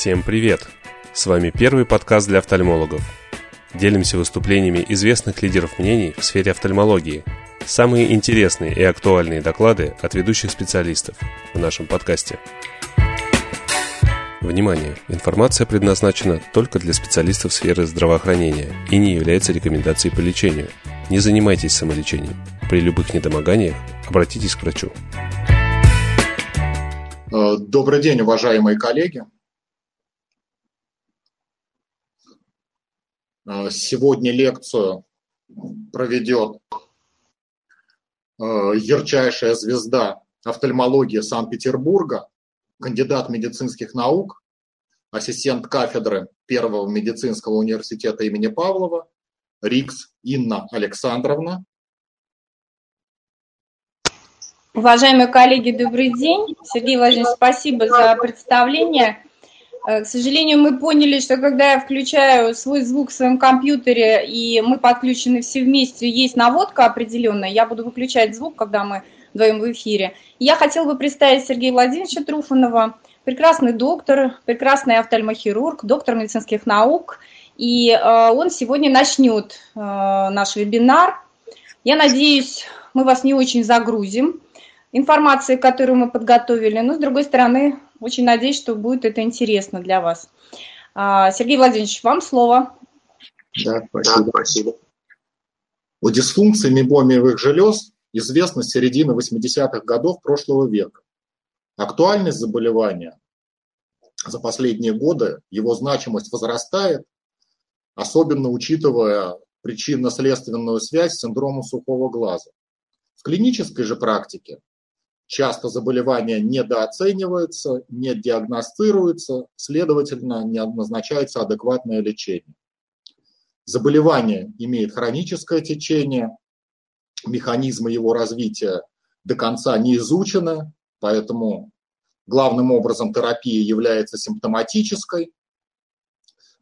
Всем привет! С вами первый подкаст для офтальмологов. Делимся выступлениями известных лидеров мнений в сфере офтальмологии. Самые интересные и актуальные доклады от ведущих специалистов в нашем подкасте. Внимание! Информация предназначена только для специалистов сферы здравоохранения и не является рекомендацией по лечению. Не занимайтесь самолечением. При любых недомоганиях обратитесь к врачу. Э, добрый день, уважаемые коллеги. Сегодня лекцию проведет э, ярчайшая звезда офтальмологии Санкт-Петербурга, кандидат медицинских наук, ассистент кафедры Первого медицинского университета имени Павлова, Рикс Инна Александровна. Уважаемые коллеги, добрый день. Сергей Владимирович, спасибо за представление. Э, к сожалению, мы поняли, что когда я включаю свой звук в своем компьютере, и мы подключены все вместе, есть наводка определенная, я буду выключать звук, когда мы вдвоем в эфире. Я хотела бы представить Сергея Владимировича Труфанова, прекрасный доктор, прекрасный офтальмохирург, доктор медицинских наук, и э, он сегодня начнет э, наш вебинар. Я надеюсь, мы вас не очень загрузим информацией, которую мы подготовили, но, с другой стороны, очень надеюсь, что будет это интересно для вас. А, Сергей Владимирович, вам слово. Да, спасибо. Да, спасибо. О дисфункции мебомиевых желез известно с середины 80-х годов прошлого века. Актуальность заболевания за последние годы, его значимость возрастает, особенно учитывая причинно-следственную связь с синдромом сухого глаза. В клинической же практике часто заболевание недооценивается, не диагностируется, следовательно, не назначается адекватное лечение. Заболевание имеет хроническое течение, механизмы его развития до конца не изучены, поэтому главным образом терапия является симптоматической,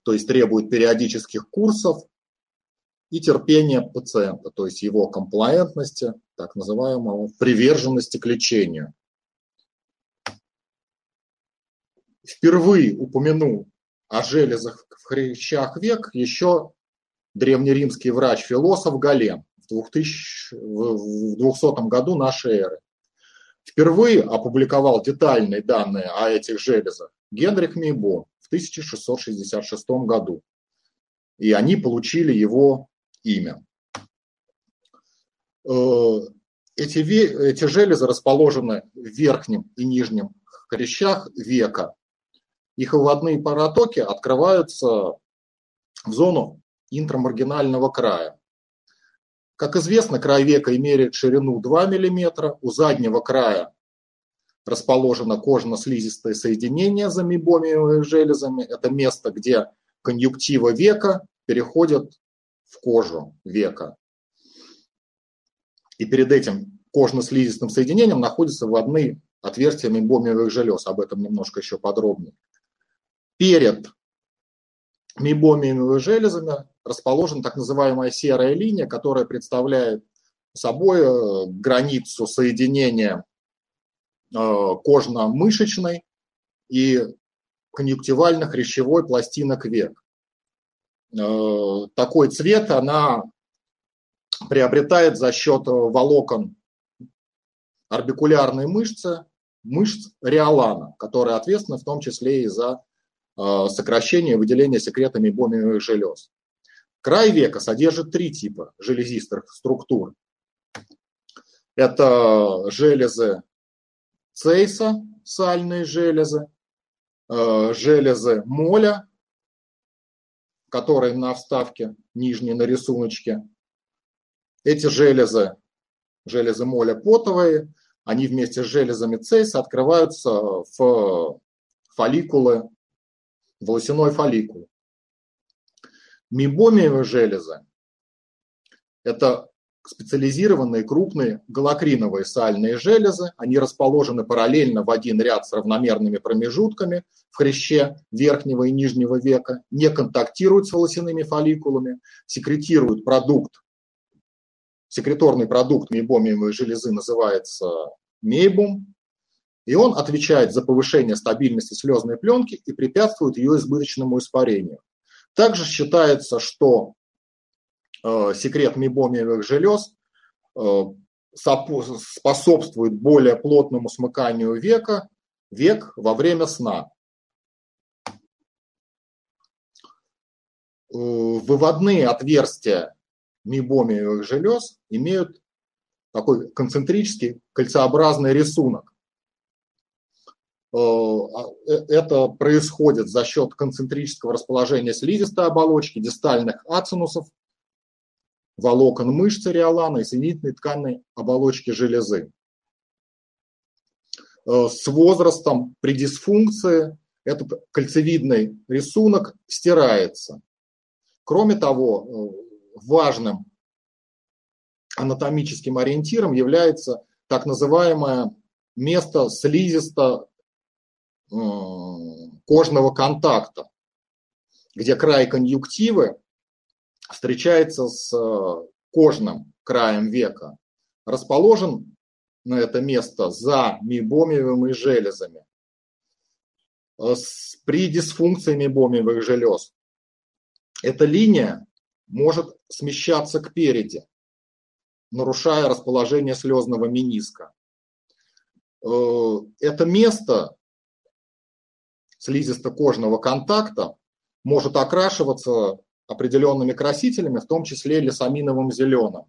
то есть требует периодических курсов, и терпения пациента, то есть его комплаентности, так называемого приверженности к лечению. Впервые упомянул о железах в хрящах век еще древнеримский врач-философ Гален в, 2000, в 200 году нашей эры. Впервые опубликовал детальные данные о этих железах Генрих Мейбо в 1666 году. И они получили его имя. Э, эти, эти железы расположены в верхнем и нижнем хрящах века. Их выводные паротоки открываются в зону интрамаргинального края. Как известно, край века имеет ширину 2 мм, у заднего края расположено кожно-слизистое соединение за мебомиевыми железами. Это место, где конъюнктива века переходит в кожу века. И перед этим кожно-слизистым соединением находятся вводные отверстия мейбомиевых желез. Об этом немножко еще подробнее. Перед мейбомиевыми железами расположена так называемая серая линия, которая представляет собой э, границу соединения э, кожно-мышечной и конъюнктивально-хрящевой пластинок век. Э, такой цвет она приобретает за счет волокон орбикулярной мышцы, мышц реолана, которые ответственны в том числе и за э, сокращение и выделение секретами бомиевых желез. Край века содержит три типа железистых структур. Это железы Цейса, сальные железы, э, железы Моля, которые на вставке нижней на рисуночке. Эти железы, железы моля потовые, они вместе с железами цейса открываются в фолликулы, волосяной фолликул. Мебомиевые железы – это специализированные крупные галокриновые сальные железы. Они расположены параллельно в один ряд с равномерными промежутками в хряще верхнего и нижнего века, не контактируют с волосяными фолликулами, секретируют продукт, секреторный продукт мейбомиевой железы называется мейбум, И он отвечает за повышение стабильности слезной пленки и препятствует ее избыточному испарению. Также считается, что секрет мебомиевых желез э, способствует более плотному смыканию века, век во время сна. Э, выводные отверстия мебомиевых желез имеют такой концентрический кольцеобразный рисунок. Э, а, э, это происходит за счет концентрического расположения слизистой оболочки, дистальных ацинусов, волокон мышцы риолана и соединительной тканной оболочки железы. Э, с возрастом при дисфункции этот кольцевидный рисунок стирается. Кроме того, важным анатомическим ориентиром является так называемое место слизисто кожного контакта, где край конъюнктивы встречается с э, кожным краем века, расположен на это место за мейбомиевыми железами. Э, при дисфункции мейбомиевых желез эта линия может смещаться к переди, нарушая расположение слезного мениска. Э, это место слизисто-кожного контакта может окрашиваться определенными красителями, в том числе лесаминовым зеленым.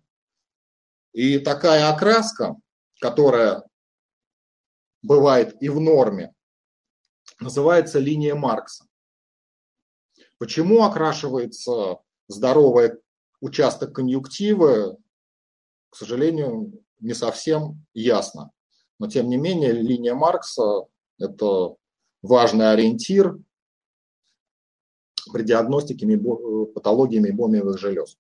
И такая окраска, которая бывает и в норме, называется линия Маркса. Почему окрашивается здоровый участок конъюнктивы, к сожалению, не совсем ясно. Но тем не менее, линия Маркса – это важный ориентир при диагностике патологии мейбомиевых желез.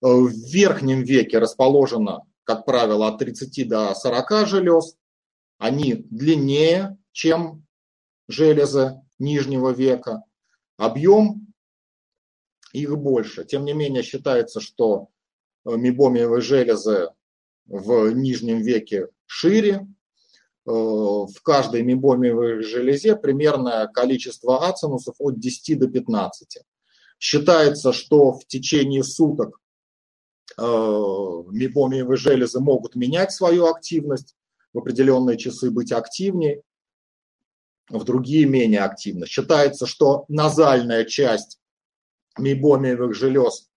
В верхнем веке расположено, как правило, от 30 до 40 желез. Они длиннее, чем железы нижнего века. Объем их больше. Тем не менее, считается, что мебомиевые железы в нижнем веке шире. Э, в каждой мебомиевой железе примерное количество ацинусов от 10 до 15. Считается, что в течение суток э, мебомиевые железы могут менять свою активность, в определенные часы быть активнее, в другие менее активно. Считается, что назальная часть мейбомиевых желез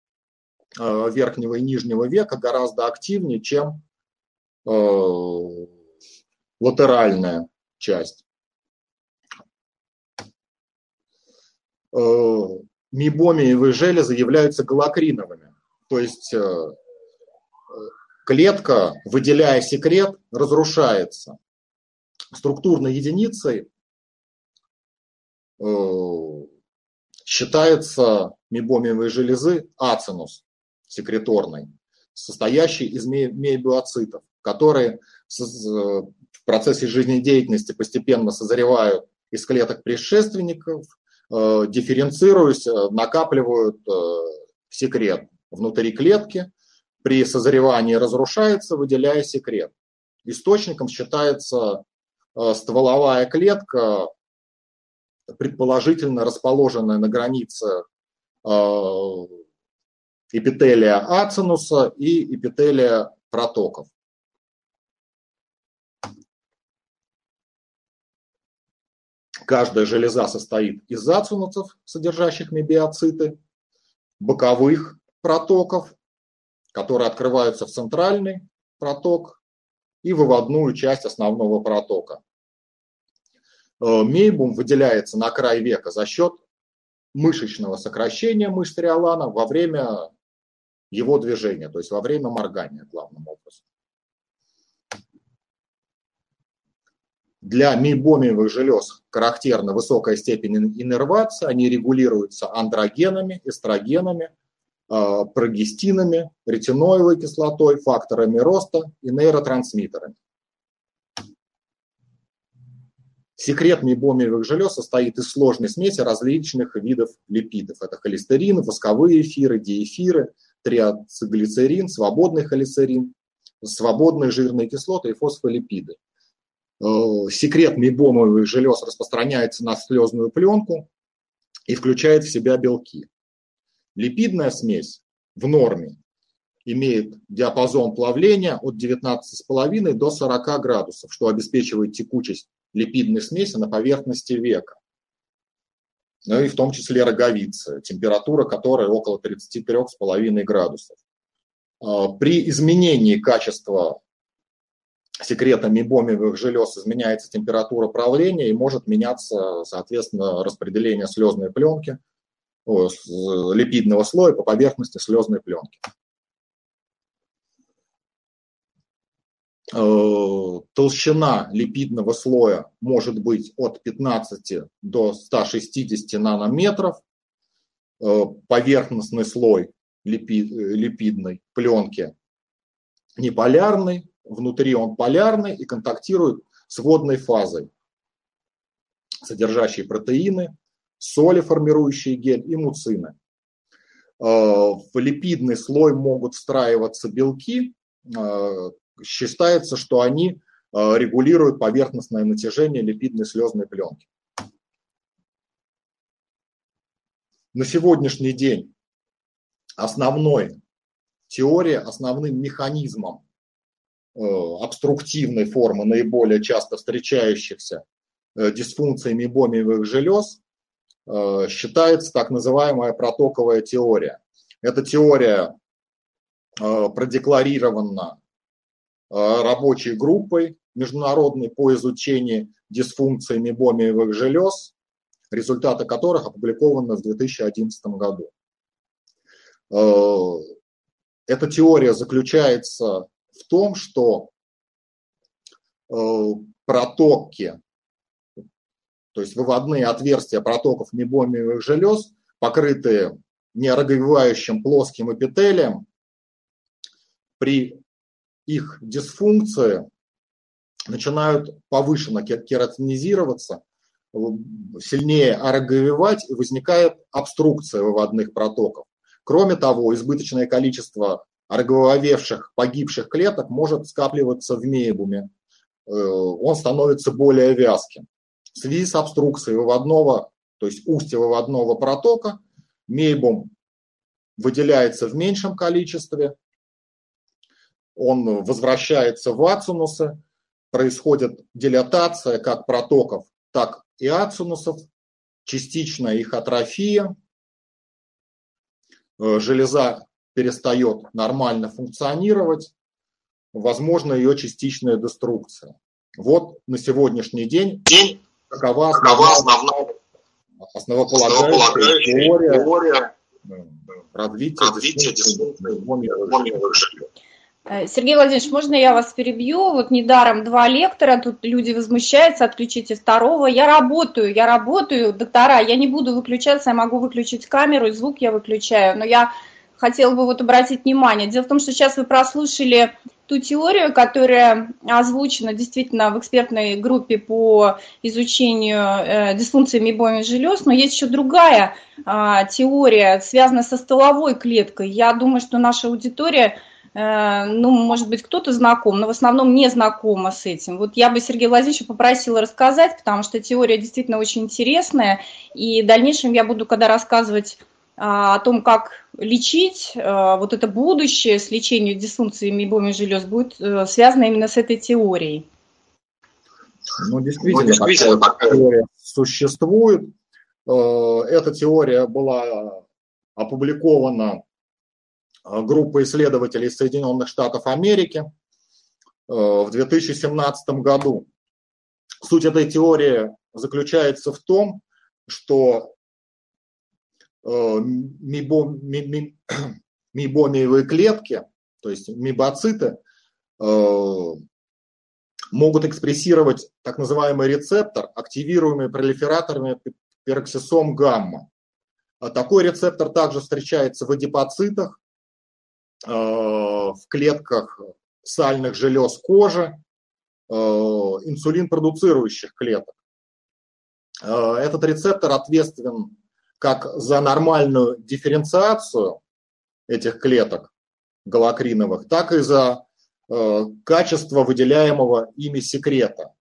э, верхнего и нижнего века гораздо активнее, чем латеральная часть. Э, мебомиевые железы являются галокриновыми, то есть э, клетка, выделяя секрет, разрушается. Структурной единицей считается мебомиевые железы ацинус секреторный, состоящий из мейбиоцитов которые в процессе жизнедеятельности постепенно созревают из клеток предшественников, э, дифференцируясь, э, накапливают э, секрет внутри клетки, при созревании разрушается, выделяя секрет. Источником считается стволовая клетка, предположительно расположенная на границе эпителия ацинуса и эпителия протоков. Каждая железа состоит из ацинусов, содержащих мебиоциты, боковых протоков, которые открываются в центральный проток и выводную часть основного протока. Э, мейбум выделяется на край века за счет мышечного сокращения мышц риолана во время его движения, то есть во время моргания главным образом. Для мейбомиевых желез характерна высокая степень иннервации, они регулируются андрогенами, эстрогенами, а, прогестинами, ретиноевой кислотой, факторами роста и нейротрансмиттерами. Секрет мейбомиевых желез состоит из сложной смеси различных видов липидов. Это холестерин, восковые эфиры, диэфиры, триацеглицерин, свободный холестерин, свободные жирные кислоты и фосфолипиды. Секрет мейбомовых желез распространяется на слезную пленку и включает в себя белки. Липидная смесь в норме имеет диапазон плавления от 19,5 до 40 градусов, что обеспечивает текучесть липидной смеси на поверхности века. Ну и в том числе роговицы, температура которой около 33,5 градусов. А, при изменении качества секрета мебомиевых желез изменяется температура правления и может меняться, соответственно, распределение слезной пленки, липидного слоя по поверхности слезной пленки. Э, толщина липидного слоя может быть от 15 до 160 нанометров. Э, поверхностный слой липидной пленки неполярный, внутри он полярный и контактирует с водной фазой, содержащей протеины, соли, формирующие гель, и муцины. Э, в липидный слой могут встраиваться белки, считается, что они э, регулируют поверхностное натяжение липидной слезной пленки. На сегодняшний день основной теорией, основным механизмом э, обструктивной формы, наиболее часто встречающихся э, дисфункций мебомиевых желез, считается так называемая протоковая теория. Эта теория продекларирована Э, рабочей группой международной по изучению дисфункции мебомиевых желез, результаты которых опубликованы в 2011 году. Э, эта теория заключается в том, что э, протоки, то есть выводные отверстия протоков мебомиевых желез, покрытые неороговевающим плоским эпителием, при их дисфункции начинают повышенно кератинизироваться, сильнее ороговевать, и возникает обструкция выводных протоков. Кроме того, избыточное количество ороговевших погибших клеток может скапливаться в мейбуме. Э, он становится более вязким. В связи с обструкцией выводного, то есть устья выводного протока, мейбум выделяется в меньшем количестве, он возвращается в ацинусы, происходит дилатация как протоков, так и ацинусов, частичная их атрофия, э, железа перестает нормально функционировать, возможно ее частичная деструкция. Вот на сегодняшний день какова основная, основная основополагающая теория, теория развития, развития дисфункции Э, Сергей Владимирович, можно я вас перебью? Вот недаром два лектора, тут люди возмущаются, отключите второго. Я работаю, я работаю, доктора, я не буду выключаться, я могу выключить камеру, звук я выключаю, но я хотела бы вот обратить внимание. Дело в том, что сейчас вы прослушали ту теорию, которая озвучена действительно в экспертной группе по изучению э, дисфункции мебоми желез, но есть еще другая э, теория, связанная со стволовой клеткой. Я думаю, что наша аудитория Э, ну, может быть, кто-то знаком, но в основном не знакома с этим. Вот я бы Сергея Владимировича попросила рассказать, потому что теория действительно очень интересная, и в дальнейшем я буду, когда рассказывать о том, как лечить, а, вот это будущее с лечением дисфункции мебоми желез будет э, связано именно с этой теорией. Ну, действительно, ну, действительно такая теория существует. Э, эта теория была опубликована Э, группа исследователей из Соединенных Штатов Америки в 2017 году. Суть этой теории заключается в том, что мибомиевые клетки, то есть мибоциты, могут экспрессировать так называемый рецептор, активируемый пролифераторами пероксисом гамма. Такой рецептор также встречается в адипоцитах, Э, в клетках сальных желез кожи, э, инсулин продуцирующих клеток. Э, этот рецептор ответственен как за нормальную дифференциацию этих клеток галакриновых, так и за качество выделяемого ими секрета.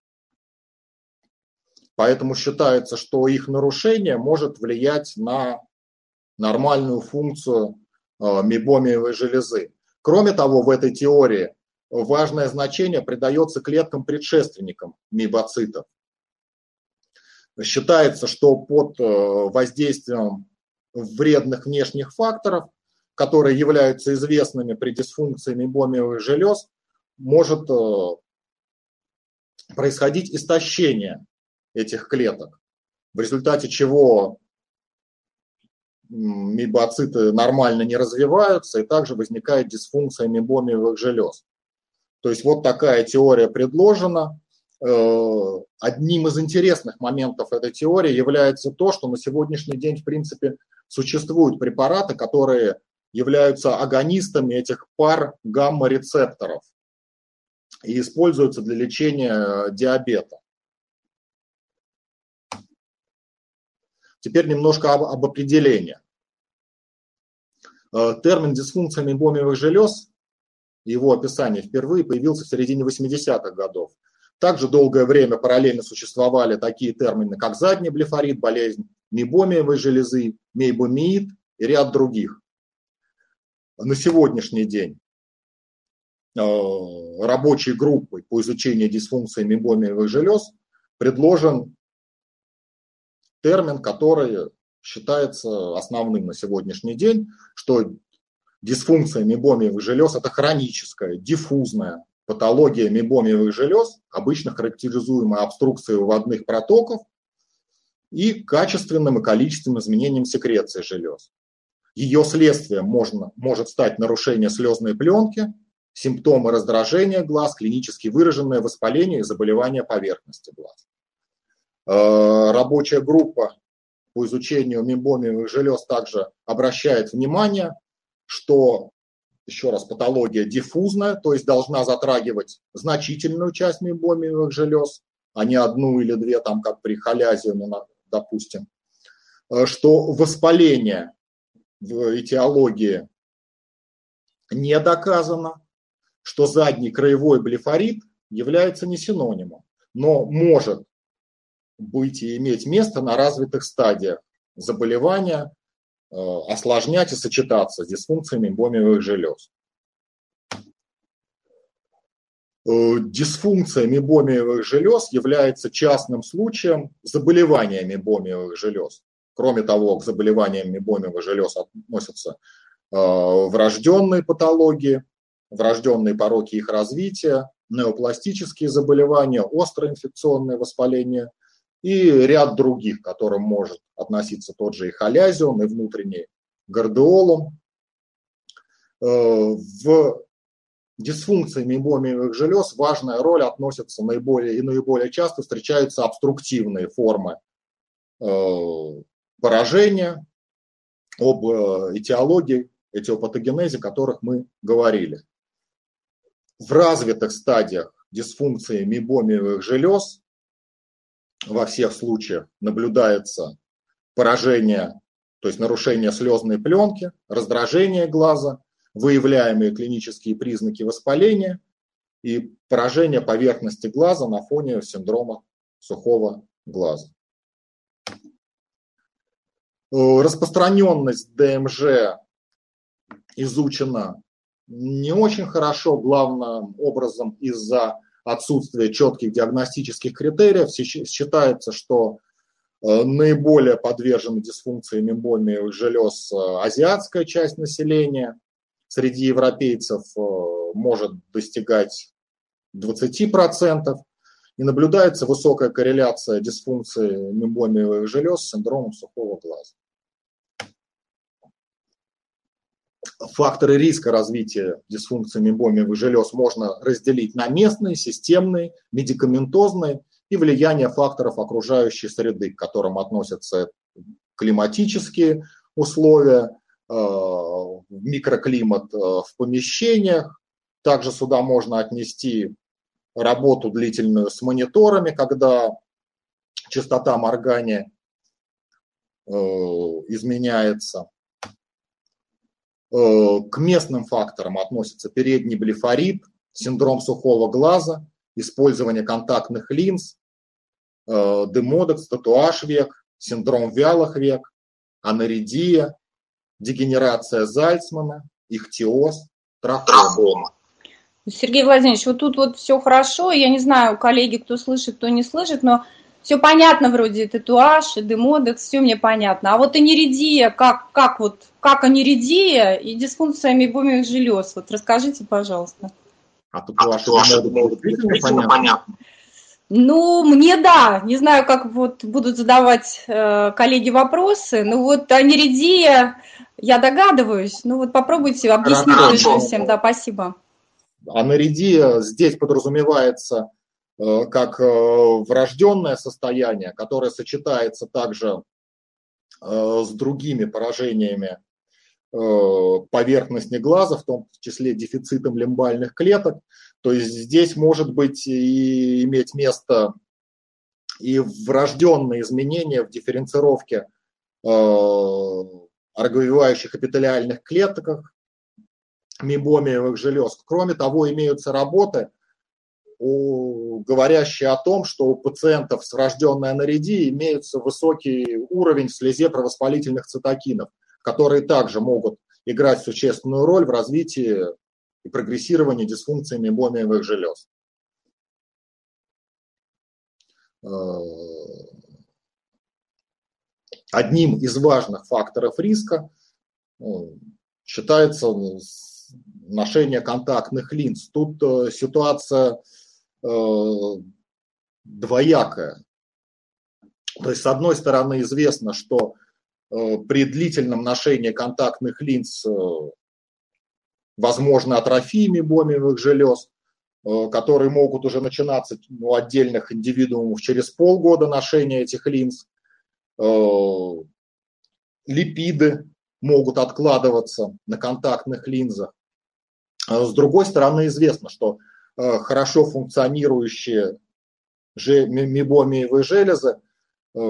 Поэтому считается, что их нарушение может влиять на нормальную функцию мебомиевой железы. Кроме того, в этой теории важное значение придается клеткам-предшественникам мибоцитов. Считается, что под воздействием вредных внешних факторов, которые являются известными при дисфункции мебомиевых желез, может э, происходить истощение этих клеток, в результате чего мибоциты нормально не развиваются, и также возникает дисфункция мебомиевых желез. То есть вот такая теория предложена. Э, одним из интересных моментов этой теории является то, что на сегодняшний день, в принципе, существуют препараты, которые являются агонистами этих пар гамма-рецепторов и используются для лечения диабета. Теперь немножко об, об определении. Э, термин дисфункция мебомиевых желез, его описание впервые появился в середине 80-х годов. Также долгое время параллельно существовали такие термины, как задний блефорит, болезнь мебомиевой железы, мейбомиид и ряд других. На сегодняшний день э, рабочей группой по изучению дисфункции мебомиевых желез предложен термин, который считается основным на сегодняшний день, что дисфункция мебомиевых желез – это хроническая, диффузная патология мебомиевых желез, обычно характеризуемая обструкцией выводных протоков и качественным и количественным изменением секреции желез. Ее следствием можно, может стать нарушение слезной пленки, симптомы раздражения глаз, клинически выраженное воспаление и заболевания поверхности глаз. Э, рабочая группа по изучению мембомиевых желез также обращает внимание, что, еще раз, патология диффузная, то есть должна затрагивать значительную часть мембомиевых желез, а не одну или две, там, как при холязиуме, допустим, э, что воспаление в этиологии не доказано, что задний краевой блефорит является не синонимом, но может быть и иметь место на развитых стадиях заболевания, осложнять и сочетаться с дисфункциями мебомиевых желез. Э, дисфункция мебомиевых желез является частным случаем заболевания мебомиевых желез. Кроме того, к заболеваниям мебомиевых желез относятся э, врожденные патологии, врожденные пороки их развития, неопластические заболевания, острое инфекционное воспаление и ряд других, к которым может относиться тот же и холязион, и внутренний гардеолум. Э, в дисфункции мебомиевых желез важная роль относится наиболее и наиболее часто встречаются обструктивные формы э, поражения, об э, этиологии, этиопатогенезе, которых мы говорили. В развитых стадиях дисфункции мебомиевых желез во всех случаях наблюдается поражение, то есть нарушение слезной пленки, раздражение глаза, выявляемые клинические признаки воспаления и поражение поверхности глаза на фоне синдрома сухого глаза. Э, распространенность ДМЖ изучена не очень хорошо, главным образом из-за отсутствия четких диагностических критериев. Считается, что э, наиболее подвержены дисфункции мембольных желез э, азиатская часть населения. Среди европейцев может достигать 20%. И наблюдается высокая корреляция дисфункции мембольных желез с синдромом сухого глаза. Факторы риска развития дисфункции мембомиевых желез можно разделить на местные, системные, медикаментозные и влияние факторов окружающей среды, к которым относятся климатические условия, э, микроклимат э, в помещениях. Также сюда можно отнести работу длительную с мониторами, когда частота моргания э, изменяется. Э, к местным факторам относится передний блефорит, синдром сухого глаза, использование контактных линз, э, демодекс, татуаж век, синдром вялых век, анаридия, дегенерация Зальцмана, ихтиоз, трахома. Сергей Владимирович, вот тут вот все хорошо, я не знаю, коллеги, кто слышит, кто не слышит, но все понятно вроде татуаж, демодекс, все мне понятно. А вот аниридия, как, как вот, как аниридия и дисфункция мебомиевых желез, вот расскажите, пожалуйста. А татуаж, а татуаж действительно понятно? Ну, мне да, не знаю, как вот будут задавать э, коллеги вопросы, но вот аниридия, я догадываюсь, ну вот попробуйте объяснить всем, да, спасибо. Анаридия здесь подразумевается э, как э, врожденное состояние, которое сочетается также э, с другими поражениями поверхности глаза, в том числе дефицитом лимбальных клеток. То есть здесь может быть и иметь место и врожденные изменения в дифференцировке орговевающих эпителиальных клеток, мебомиевых желез. Кроме того, имеются работы, говорящие о том, что у пациентов с врожденной анаридией имеется высокий уровень в слезе провоспалительных цитокинов, которые также могут играть существенную роль в развитии и прогрессировании дисфункции мебомиевых желез. Э, одним из важных факторов риска э, считается ношение контактных линз. Тут э, ситуация э, двоякая. То есть, с одной стороны, известно, что э, при длительном ношении контактных линз возможны атрофии мебомиевых желез, которые могут уже начинаться у отдельных индивидуумов через полгода ношения этих линз. Липиды могут откладываться на контактных линзах. А с другой стороны, известно, что э, хорошо функционирующие мебомиевые железы, э,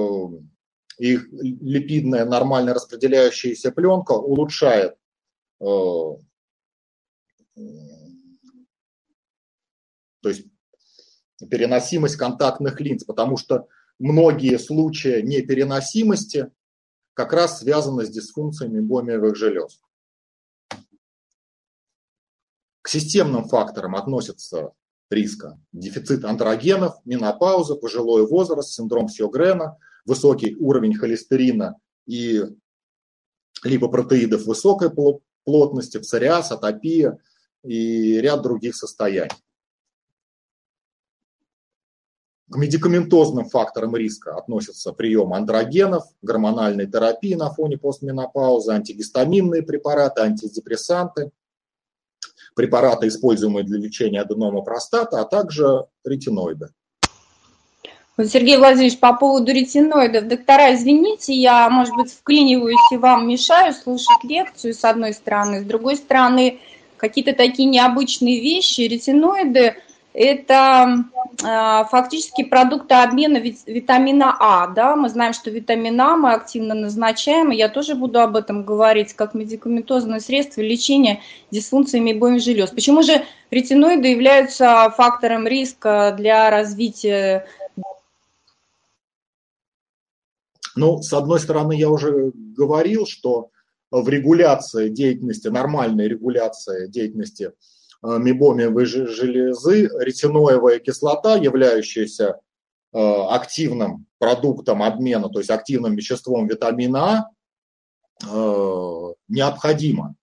их липидная нормально распределяющаяся пленка улучшает э, то есть переносимость контактных линз, потому что многие случаи непереносимости как раз связаны с дисфункциями мебомиевых желез. К системным факторам относятся риска дефицит андрогенов, менопауза, пожилой возраст, синдром Сьогрена, высокий уровень холестерина и липопротеидов высокой плотности, псориаз, атопия и ряд других состояний. К медикаментозным факторам риска относятся прием андрогенов, гормональной терапии на фоне постменопаузы, антигистаминные препараты, антидепрессанты – препараты, используемые для лечения аденома простаты, а также ретиноиды. Сергей Владимирович, по поводу ретиноидов. Доктора, извините, я, может быть, вклиниваюсь и вам мешаю слушать лекцию с одной стороны. С другой стороны, какие-то такие необычные вещи. Ретиноиды это а, фактически продукты обмена витамина А. Да? Мы знаем, что витамин А мы активно назначаем, и я тоже буду об этом говорить, как медикаментозное средство лечения дисфункции мебоем желез. Почему же ретиноиды являются фактором риска для развития ну, с одной стороны, я уже говорил, что в регуляции деятельности, нормальной регуляции деятельности мебомиевой железы, ретиноевая кислота, являющаяся э, активным продуктом обмена, то есть активным веществом витамина А, э, необходима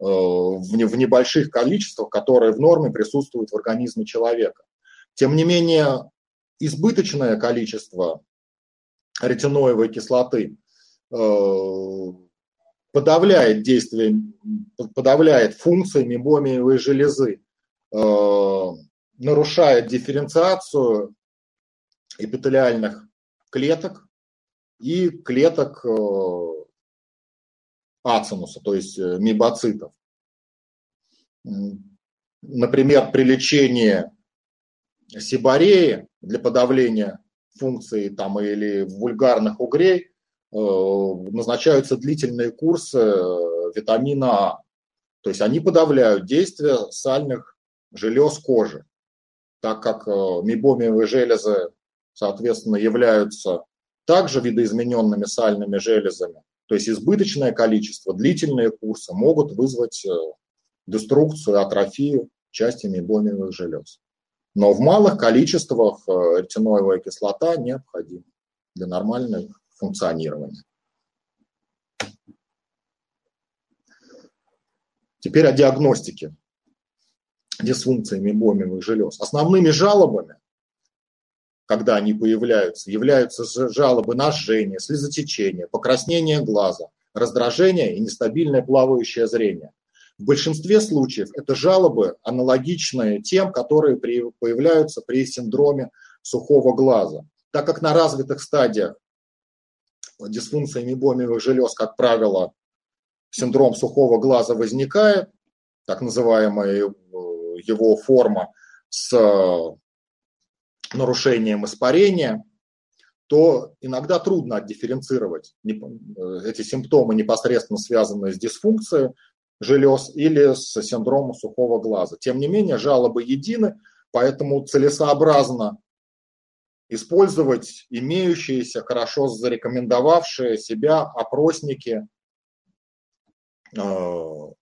в небольших количествах, которые в норме присутствуют в организме человека. Тем не менее, избыточное количество ретиноевой кислоты подавляет действие, подавляет функции мебомиевой железы, э, нарушает дифференциацию эпителиальных клеток и клеток э, ацинуса, то есть э, мебоцитов. Например, при лечении сибареи для подавления функций там, или вульгарных угрей назначаются длительные курсы э, витамина А. То есть они подавляют действие сальных желез кожи, так как мейбомиевые железы, соответственно, являются также видоизмененными сальными железами, то есть избыточное количество, длительные курсы могут вызвать деструкцию, атрофию части мейбомиевых желез. Но в малых количествах э, ретиноевая кислота необходима для нормального функционирования. Теперь о диагностике дисфункции мейбомиевых желез. Основными жалобами, когда они появляются, являются жалобы на жжение, слезотечение, покраснение глаза, раздражение и нестабильное плавающее зрение – в большинстве случаев это жалобы, аналогичные тем, которые появляются при синдроме сухого глаза. Так как на развитых стадиях дисфункции мебомиевых желез, как правило, синдром сухого глаза возникает, так называемая э, его форма с нарушением испарения, то иногда трудно отдифференцировать э, эти симптомы, непосредственно связанные с дисфункцией, желез или с синдромом сухого глаза. Тем не менее, жалобы едины, поэтому целесообразно использовать имеющиеся, хорошо зарекомендовавшие себя опросники э,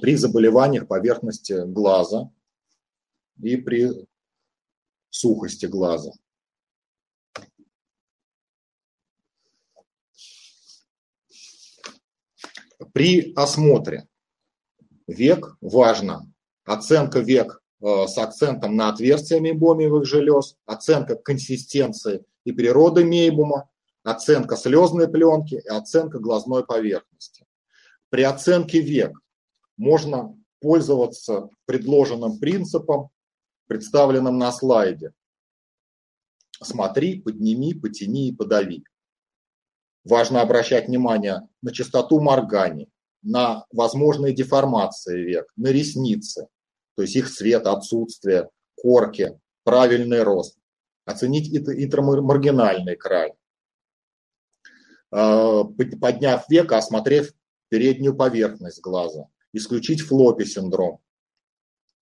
при заболеваниях поверхности глаза и при сухости глаза. При осмотре век важно оценка век с акцентом на отверстия мейбомиевых желез, оценка консистенции и природы мейбума, оценка слезной пленки и оценка глазной поверхности. При оценке век можно пользоваться предложенным принципом, представленным на слайде. Смотри, подними, потяни и подави. Важно обращать внимание на частоту морганий, на возможные деформации век, на ресницы, то есть их цвет, отсутствие, корки, правильный рост. Оценить интрамаргинальный край. А, подняв века, осмотрев переднюю поверхность глаза, исключить флопи синдром,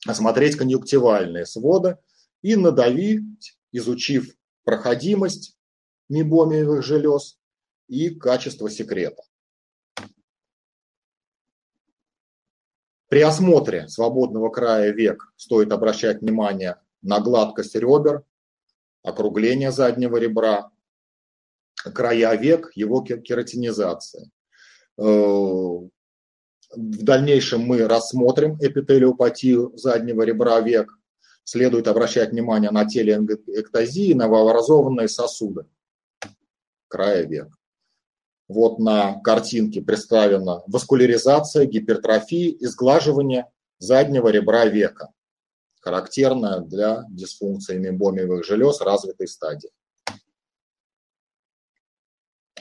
осмотреть конъюнктивальные своды и надавить, изучив проходимость мебомиевых желез, и качество секрета. При осмотре свободного края век стоит обращать внимание на гладкость ребер, округление заднего ребра, края век, его кератинизация. Э, в дальнейшем мы рассмотрим эпителиопатию заднего ребра век. Следует обращать внимание на телеэктазии, новообразованные сосуды края век. Вот на картинке представлена васкуляризация, гипертрофия и сглаживание заднего ребра века, характерная для дисфункции мембомиевых желез развитой стадии.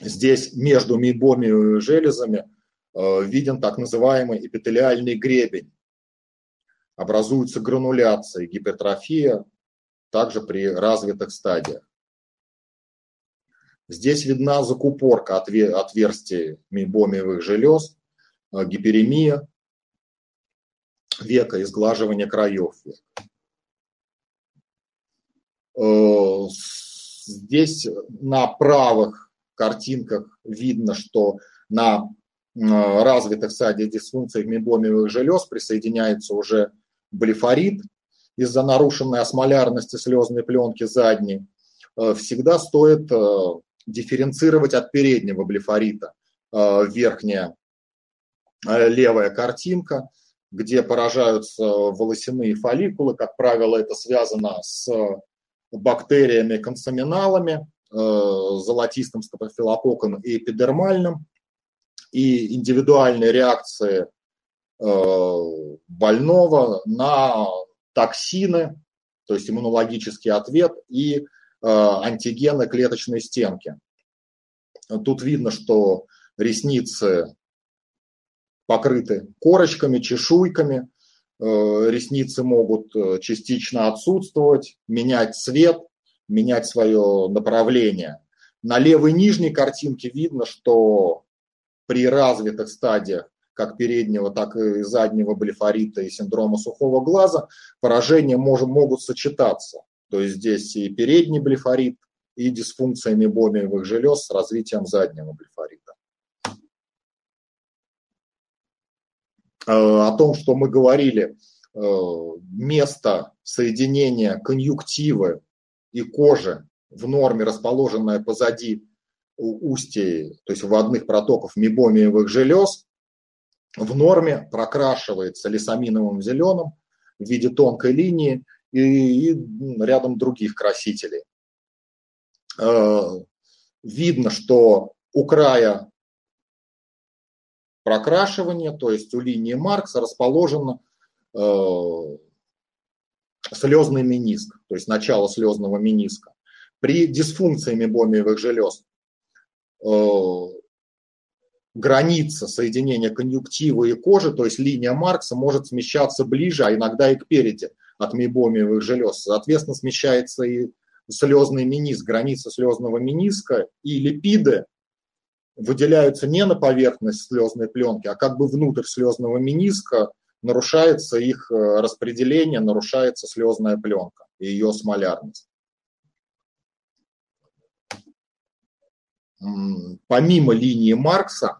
Здесь между мембомиевыми железами э, виден так называемый эпителиальный гребень. Образуется грануляция, гипертрофия, также при развитых стадиях. Здесь видна закупорка отверстий мейбомиевых желез, э, гиперемия века, изглаживание краев века. Э, здесь на правых картинках видно, что на э, развитых стадиях дисфункции мейбомиевых желез присоединяется уже блефорит из-за нарушенной осмолярности слезной пленки задней. Всегда стоит дифференцировать от переднего блефорита. Э, верхняя э, левая картинка, где поражаются волосяные фолликулы. Как правило, это связано с бактериями консаминалами, э, золотистым стафилококком и эпидермальным, и индивидуальные реакции больного на токсины, то есть иммунологический ответ и антигены клеточной стенки. Тут видно, что ресницы покрыты корочками, чешуйками, э, ресницы могут э, частично отсутствовать, менять цвет, менять свое направление. На левой нижней картинке видно, что при развитых стадиях как переднего, так и заднего блефорита и синдрома сухого глаза, поражения может, могут сочетаться. То есть здесь и передний блефорит, и дисфункция мебомиевых желез с развитием заднего блефорита. Э, о том, что мы говорили, э, место соединения конъюнктивы и кожи в норме, расположенное позади устья, то есть вводных протоков мебомиевых желез, в норме прокрашивается лисаминовым зеленым в виде тонкой линии и, и рядом других красителей. Э, видно, что у края прокрашивания, то есть у линии Маркса, расположен э, слезный мениск, то есть начало слезного мениска. При дисфункции мебомиевых желез э, граница соединения конъюнктива и кожи, то есть линия Маркса, может смещаться ближе, а иногда и к переди от мейбомиевых желез. Соответственно, смещается и слезный мениск, граница слезного мениска, и липиды выделяются не на поверхность слезной пленки, а как бы внутрь слезного мениска нарушается их э, распределение, нарушается слезная пленка и ее смолярность. Помимо линии Маркса,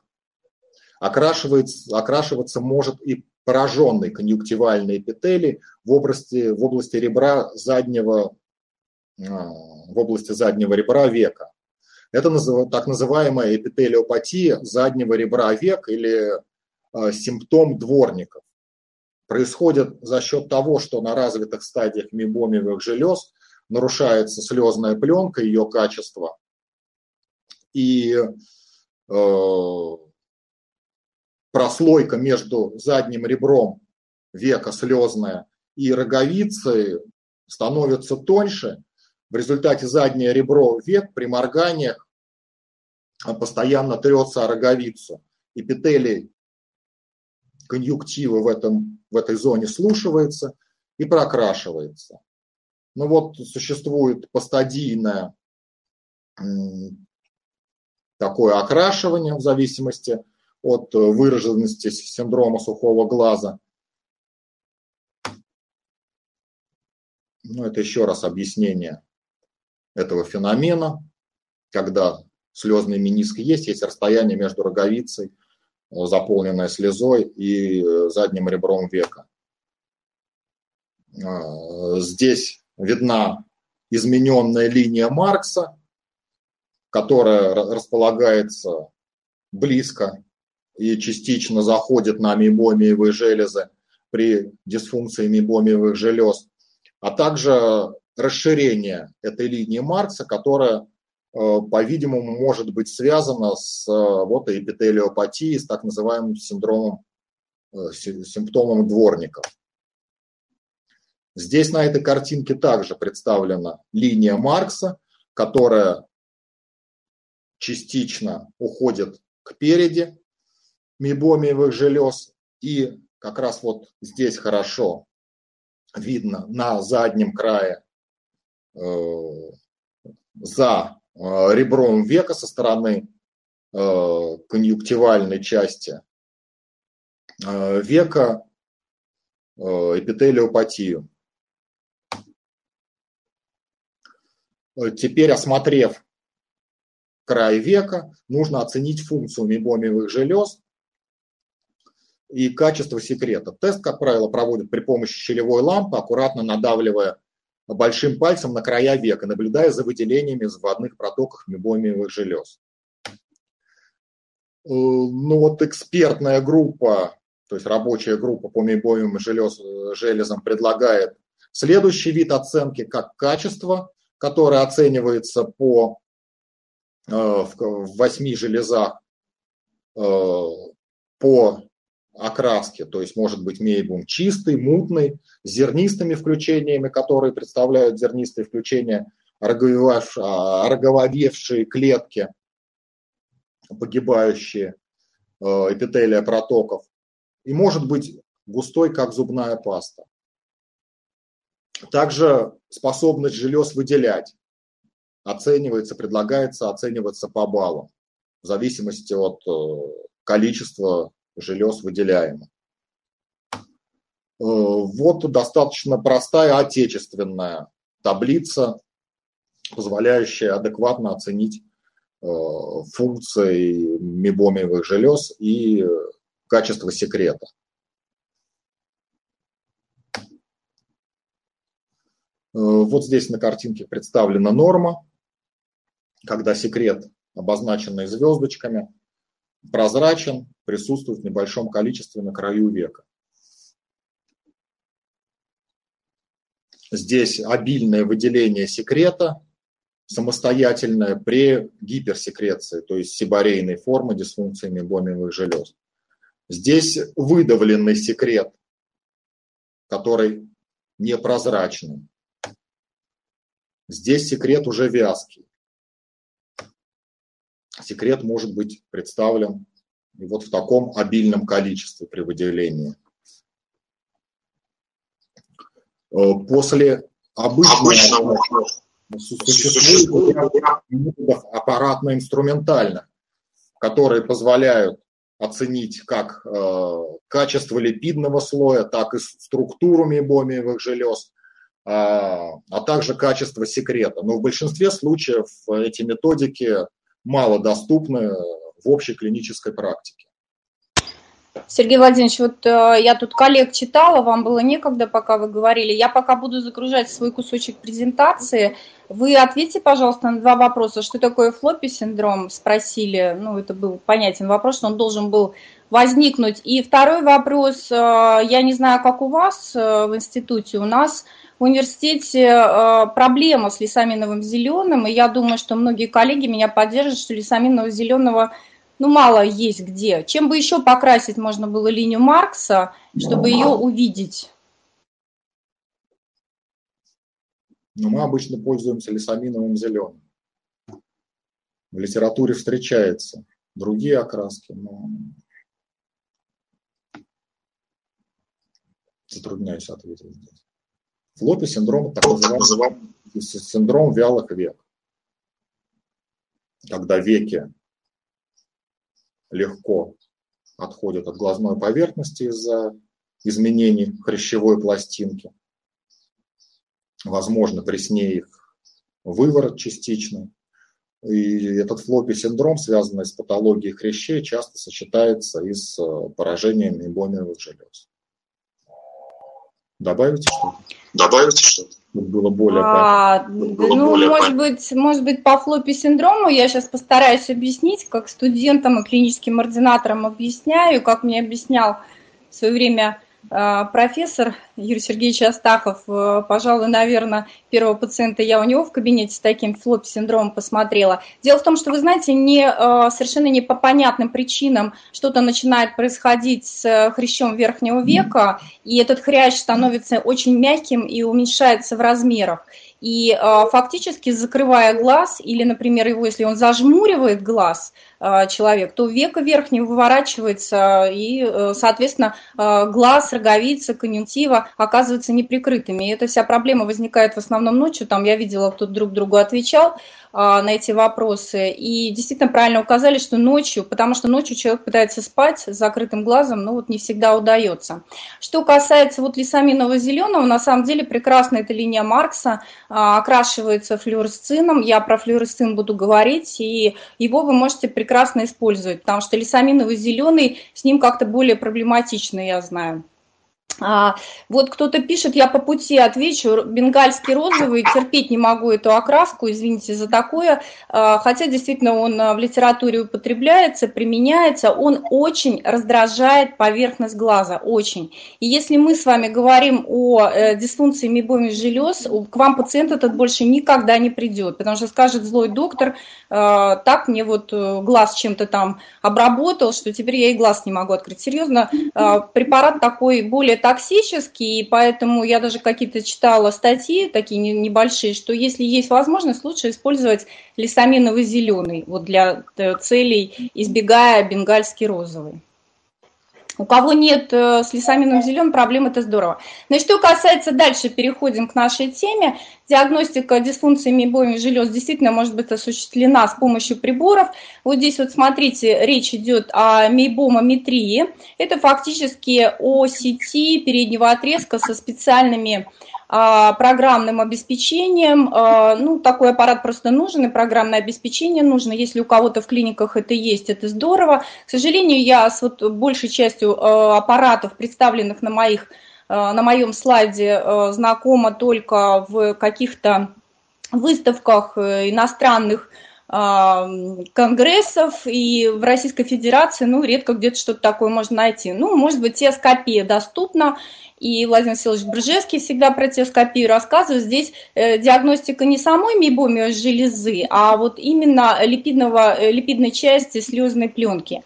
окрашивается, окрашиваться может и пораженный конъюнктивальный эпителий в области, в области ребра заднего, а, в области заднего ребра века. Это так называемая эпителиопатия заднего ребра век или а, симптом дворников. Происходит за счет того, что на развитых стадиях мебомиевых желез нарушается слезная пленка, ее качество. И э, прослойка между задним ребром века слезная и роговицей становится тоньше. В результате заднее ребро век при морганиях постоянно трется о роговицу. Эпителий конъюнктива в, этом, в этой зоне слушивается и прокрашивается. Ну вот существует постадийное такое окрашивание в зависимости от э, выраженности синдрома сухого глаза. Ну, это еще раз объяснение этого феномена, когда слезный мениск есть, есть расстояние между роговицей, заполненной слезой, и э, задним ребром века. Здесь видна измененная линия Маркса, которая располагается близко и частично заходит на мейбомиевые железы при дисфункции мейбомиевых желез, а также расширение этой линии Маркса, которая, э, по-видимому, может быть связана с э, вот, эпителиопатией, с так называемым синдромом, э, симптомом дворников. Здесь на этой картинке также представлена линия Маркса, которая частично уходит к переди, мебомиевых желез. И как раз вот здесь хорошо видно на заднем крае э, за э, ребром века со стороны э, конъюнктивальной части века эпителиопатию. Теперь, осмотрев край века, нужно оценить функцию мебомиевых желез и качество секрета. Тест, как правило, проводят при помощи щелевой лампы, аккуратно надавливая большим пальцем на края века, наблюдая за выделениями в заводных протоках мебомиевых желез. Э, ну вот экспертная группа, то есть рабочая группа по мебомиевым желез, железам предлагает следующий вид оценки как качество, которое оценивается по э, в восьми железах э, по окраски, то есть может быть мейбум чистый, мутный, с зернистыми включениями, которые представляют зернистые включения, роговевшие клетки, погибающие э, эпителия протоков, и может быть густой, как зубная паста. Также способность желез выделять. Оценивается, предлагается оцениваться по баллам. В зависимости от э, количества желез выделяемо. Э, вот достаточно простая отечественная таблица, позволяющая адекватно оценить э, функции мебомиевых желез и качество секрета. Вот здесь на картинке представлена норма, когда секрет, обозначенный звездочками, прозрачен, присутствует в небольшом количестве на краю века. Здесь обильное выделение секрета, самостоятельное при гиперсекреции, то есть сибарейной формы дисфункции мебомиевых желез. Здесь выдавленный секрет, который непрозрачный. Здесь секрет уже вязкий. Секрет может быть представлен и вот в таком обильном количестве при выделении. Э, после обычного существует аппаратно-инструментально, которые позволяют оценить как э, качество липидного слоя, так и структуру мебомиевых желез, э, а также качество секрета. Но в большинстве случаев эти методики мало доступны в общей клинической практике. Сергей Владимирович, вот э, я тут коллег читала, вам было некогда, пока вы говорили. Я пока буду загружать свой кусочек презентации. Вы ответьте, пожалуйста, на два вопроса. Что такое флоппи синдром? Спросили. Ну, это был понятен вопрос, что он должен был возникнуть. И второй вопрос. Э, я не знаю, как у вас э, в институте. У нас в университете э, проблема с лисаминовым зеленым, и я думаю, что многие коллеги меня поддержат, что лисаминового зеленого ну, мало есть где. Чем бы еще покрасить можно было линию Маркса, чтобы ее увидеть? Но мы обычно пользуемся лисаминовым зеленым. В литературе встречается другие окраски, но затрудняюсь ответить здесь. Флопи синдром, так называемый синдром вялых век. Когда веки легко отходят от глазной поверхности из-за изменений хрящевой пластинки. Возможно, преснее их выворот частично. И этот флопи синдром, связанный с патологией хрящей, часто сочетается и с поражением мебомиевых желез. Добавите что-то? Добавите что-то? Было более а, было ну, более может быть, может быть, по флопи синдрому я сейчас постараюсь объяснить, как студентам и клиническим ординаторам объясняю, как мне объяснял в свое время профессор Юрий Сергеевич Астахов, э, пожалуй, наверное, первого пациента я у него в кабинете с таким флоп-синдромом посмотрела. Дело в том, что, вы знаете, не, э, совершенно не по понятным причинам что-то начинает происходить с хрящом верхнего века, и этот хрящ становится очень мягким и уменьшается в размерах. И э, фактически закрывая глаз, или, например, его, если он зажмуривает глаз, э, человек, то века верхнего выворачивается, и, э, соответственно, глаз, роговица, конъюнктива оказываются неприкрытыми. И эта вся проблема возникает в основном ночью. Там я видела, кто друг другу отвечал. А, на эти вопросы. И действительно правильно указали, что ночью, потому что ночью человек пытается спать с закрытым глазом, но вот не всегда удается. Что касается вот лисаминового зеленого, на самом деле прекрасная эта линия Маркса, а, окрашивается флюоресцином. Я про флюоресцин буду говорить, и его вы можете прекрасно использовать, потому что лисаминовый зеленый с ним как-то более проблематично, я знаю. А, вот кто-то пишет, я по пути отвечу, бенгальский розовый, терпеть не могу эту окраску, извините за такое, а, хотя действительно он а, в литературе употребляется, применяется, он очень раздражает поверхность глаза, очень. И если мы с вами говорим о э, дисфункции мебомих желез, к вам пациент этот больше никогда не придет, потому что скажет злой доктор, а, так мне вот э, глаз чем-то там обработал, что теперь я и глаз не могу открыть. Серьезно, препарат такой более токсический, и поэтому я даже какие-то читала статьи, такие небольшие, что если есть возможность, лучше использовать лисаминовый зеленый вот для э, целей, избегая бенгальский розовый. У кого нет э, с лисамином зеленым проблем, это здорово. Значит, что касается дальше, переходим к нашей теме. Диагностика дисфункции мейбовых желез действительно может быть осуществлена с помощью приборов. Вот здесь вот смотрите, речь идет о мейбомометрии. Это фактически о сети переднего отрезка со специальными а, программным обеспечением. А, ну, такой аппарат просто нужен, и программное обеспечение нужно. Если у кого-то в клиниках это есть, это здорово. К сожалению, я с вот большей частью а, аппаратов, представленных на, моих, на моем слайде, знакома только в каких-то выставках э, иностранных конгрессов, и в Российской Федерации, ну, редко где-то что-то такое можно найти. Ну, может быть, теоскопия доступна, и Владимир Васильевич Бржевский всегда про теоскопию рассказывает. Здесь э, диагностика не самой мейбомио железы, а вот именно липидного, э, липидной части слезной пленки.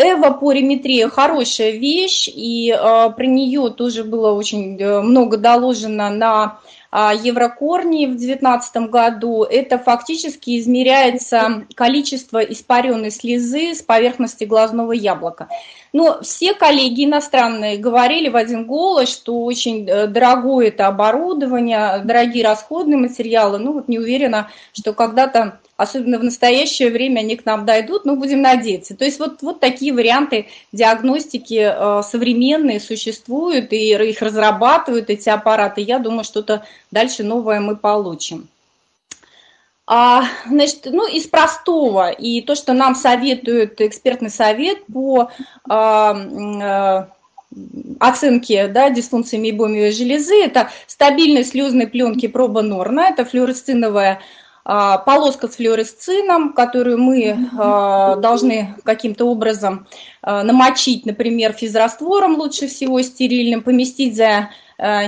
Эвапориметрия хорошая вещь, и э, про нее тоже было очень э, много доложено на а, Еврокорни в 2019 году, это фактически измеряется количество испаренной слезы с поверхности глазного яблока. Но все коллеги иностранные говорили в один голос, что очень э, дорогое это оборудование, дорогие расходные материалы. Ну вот не уверена, что когда-то особенно в настоящее время они к нам дойдут, но будем надеяться. То есть вот, вот такие варианты диагностики э, современные существуют, и их разрабатывают эти аппараты. Я думаю, что-то дальше новое мы получим. А, значит, ну, из простого, и то, что нам советует экспертный совет по а, а, оценке да, дисфункции мейбомиевой железы, это стабильность слезной пленки проба Норна, это флюоресциновая полоска с флюоресцином, которую мы а, должны каким-то образом а, намочить, например, физраствором лучше всего стерильным, поместить за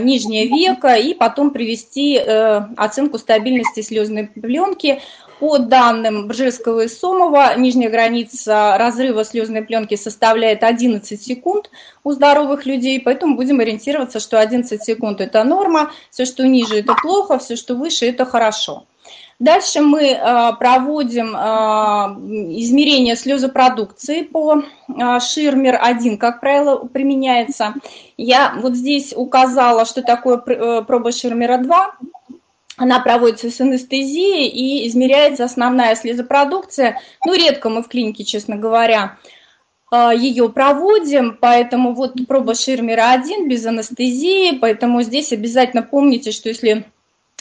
нижнее веко и потом привести э, оценку стабильности слезной пленки. По данным Бржевского и Сомова, нижняя граница разрыва слезной пленки составляет 11 секунд у здоровых людей, поэтому будем ориентироваться, что 11 секунд – это норма, все, что ниже – это плохо, все, что выше – это хорошо. Дальше мы э, проводим э, измерение слезопродукции по э, Ширмер-1, как правило, применяется. Я вот здесь указала, что такое проба Ширмера-2. Она проводится с анестезией и измеряется основная слезопродукция. Ну, редко мы в клинике, честно говоря, ее проводим, поэтому вот проба Ширмера 1 без анестезии, поэтому здесь обязательно помните, что если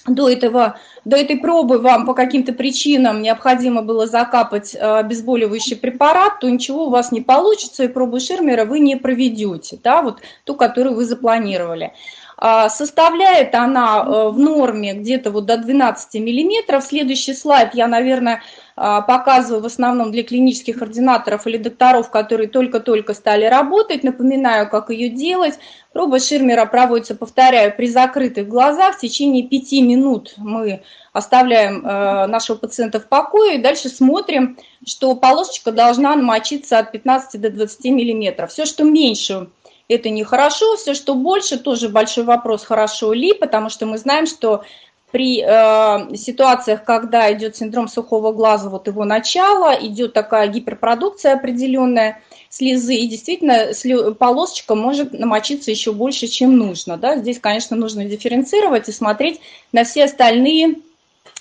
до, этого, до этой пробы вам по каким-то причинам необходимо было закапать э, обезболивающий препарат, то ничего у вас не получится, и пробу Ширмера вы не проведете, да, вот ту, которую вы запланировали. А, составляет она э, в норме где-то вот до 12 миллиметров. Следующий слайд я, наверное, показываю в основном для клинических ординаторов или докторов, которые только-только стали работать. Напоминаю, как ее делать. Проба Ширмера проводится, повторяю, при закрытых глазах. В течение 5 минут мы оставляем э, нашего пациента в покое и дальше смотрим, что полосочка должна намочиться от 15 до 20 миллиметров. Все, что меньше это нехорошо, все, что больше, тоже большой вопрос, хорошо ли, потому что мы знаем, что при э, ситуациях, когда идет синдром сухого глаза, вот его начало, идет такая гиперпродукция определенная слезы, и действительно слё, полосочка может намочиться еще больше, чем нужно. Да? Здесь, конечно, нужно дифференцировать и смотреть на все остальные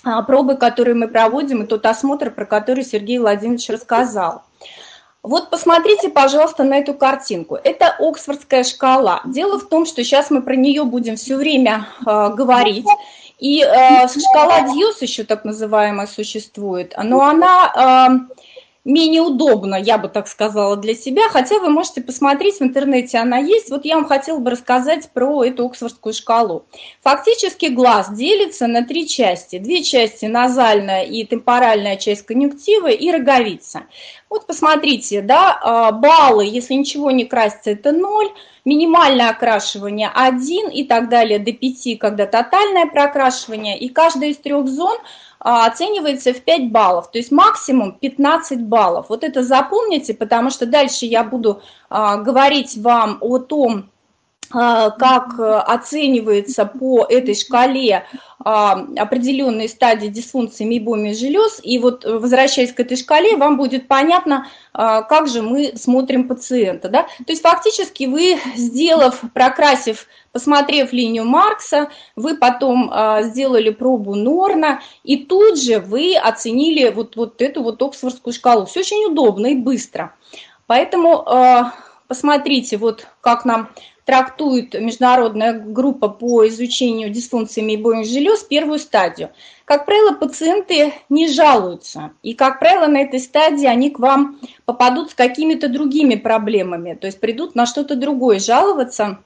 а, пробы, которые мы проводим, и тот осмотр, про который Сергей Владимирович рассказал. Вот посмотрите, пожалуйста, на эту картинку. Это Оксфордская шкала. Дело в том, что сейчас мы про нее будем все время э, говорить. И э, шкала DEWS еще так называемая существует, но она э, менее удобна, я бы так сказала, для себя, хотя вы можете посмотреть в интернете, она есть. Вот я вам хотела бы рассказать про эту Оксфордскую шкалу. Фактически глаз делится на три части. Две части, назальная и темпоральная часть конъюнктивы и роговица. Вот посмотрите, да, а, баллы, если ничего не красится, это 0, минимальное окрашивание 1 и так далее до 5, когда тотальное прокрашивание. И каждая из трех зон а, оценивается в 5 баллов, то есть максимум 15 баллов. Вот это запомните, потому что дальше я буду а, говорить вам о том, как оценивается по этой шкале а, определенные стадии дисфункции мейбомия желез, и вот э, возвращаясь к этой шкале, вам будет понятно, а, как же мы смотрим пациента. Да? То есть фактически вы, сделав, прокрасив, посмотрев линию Маркса, вы потом а, сделали пробу Норна, и тут же вы оценили вот, вот эту вот Оксфордскую шкалу. Все очень удобно и быстро. Поэтому посмотрите, вот как нам трактует международная группа по изучению дисфункции мейбоинг желез первую стадию. Как правило, пациенты не жалуются, и, как правило, на этой стадии они к вам попадут с какими-то другими проблемами, то есть придут на что-то другое жаловаться,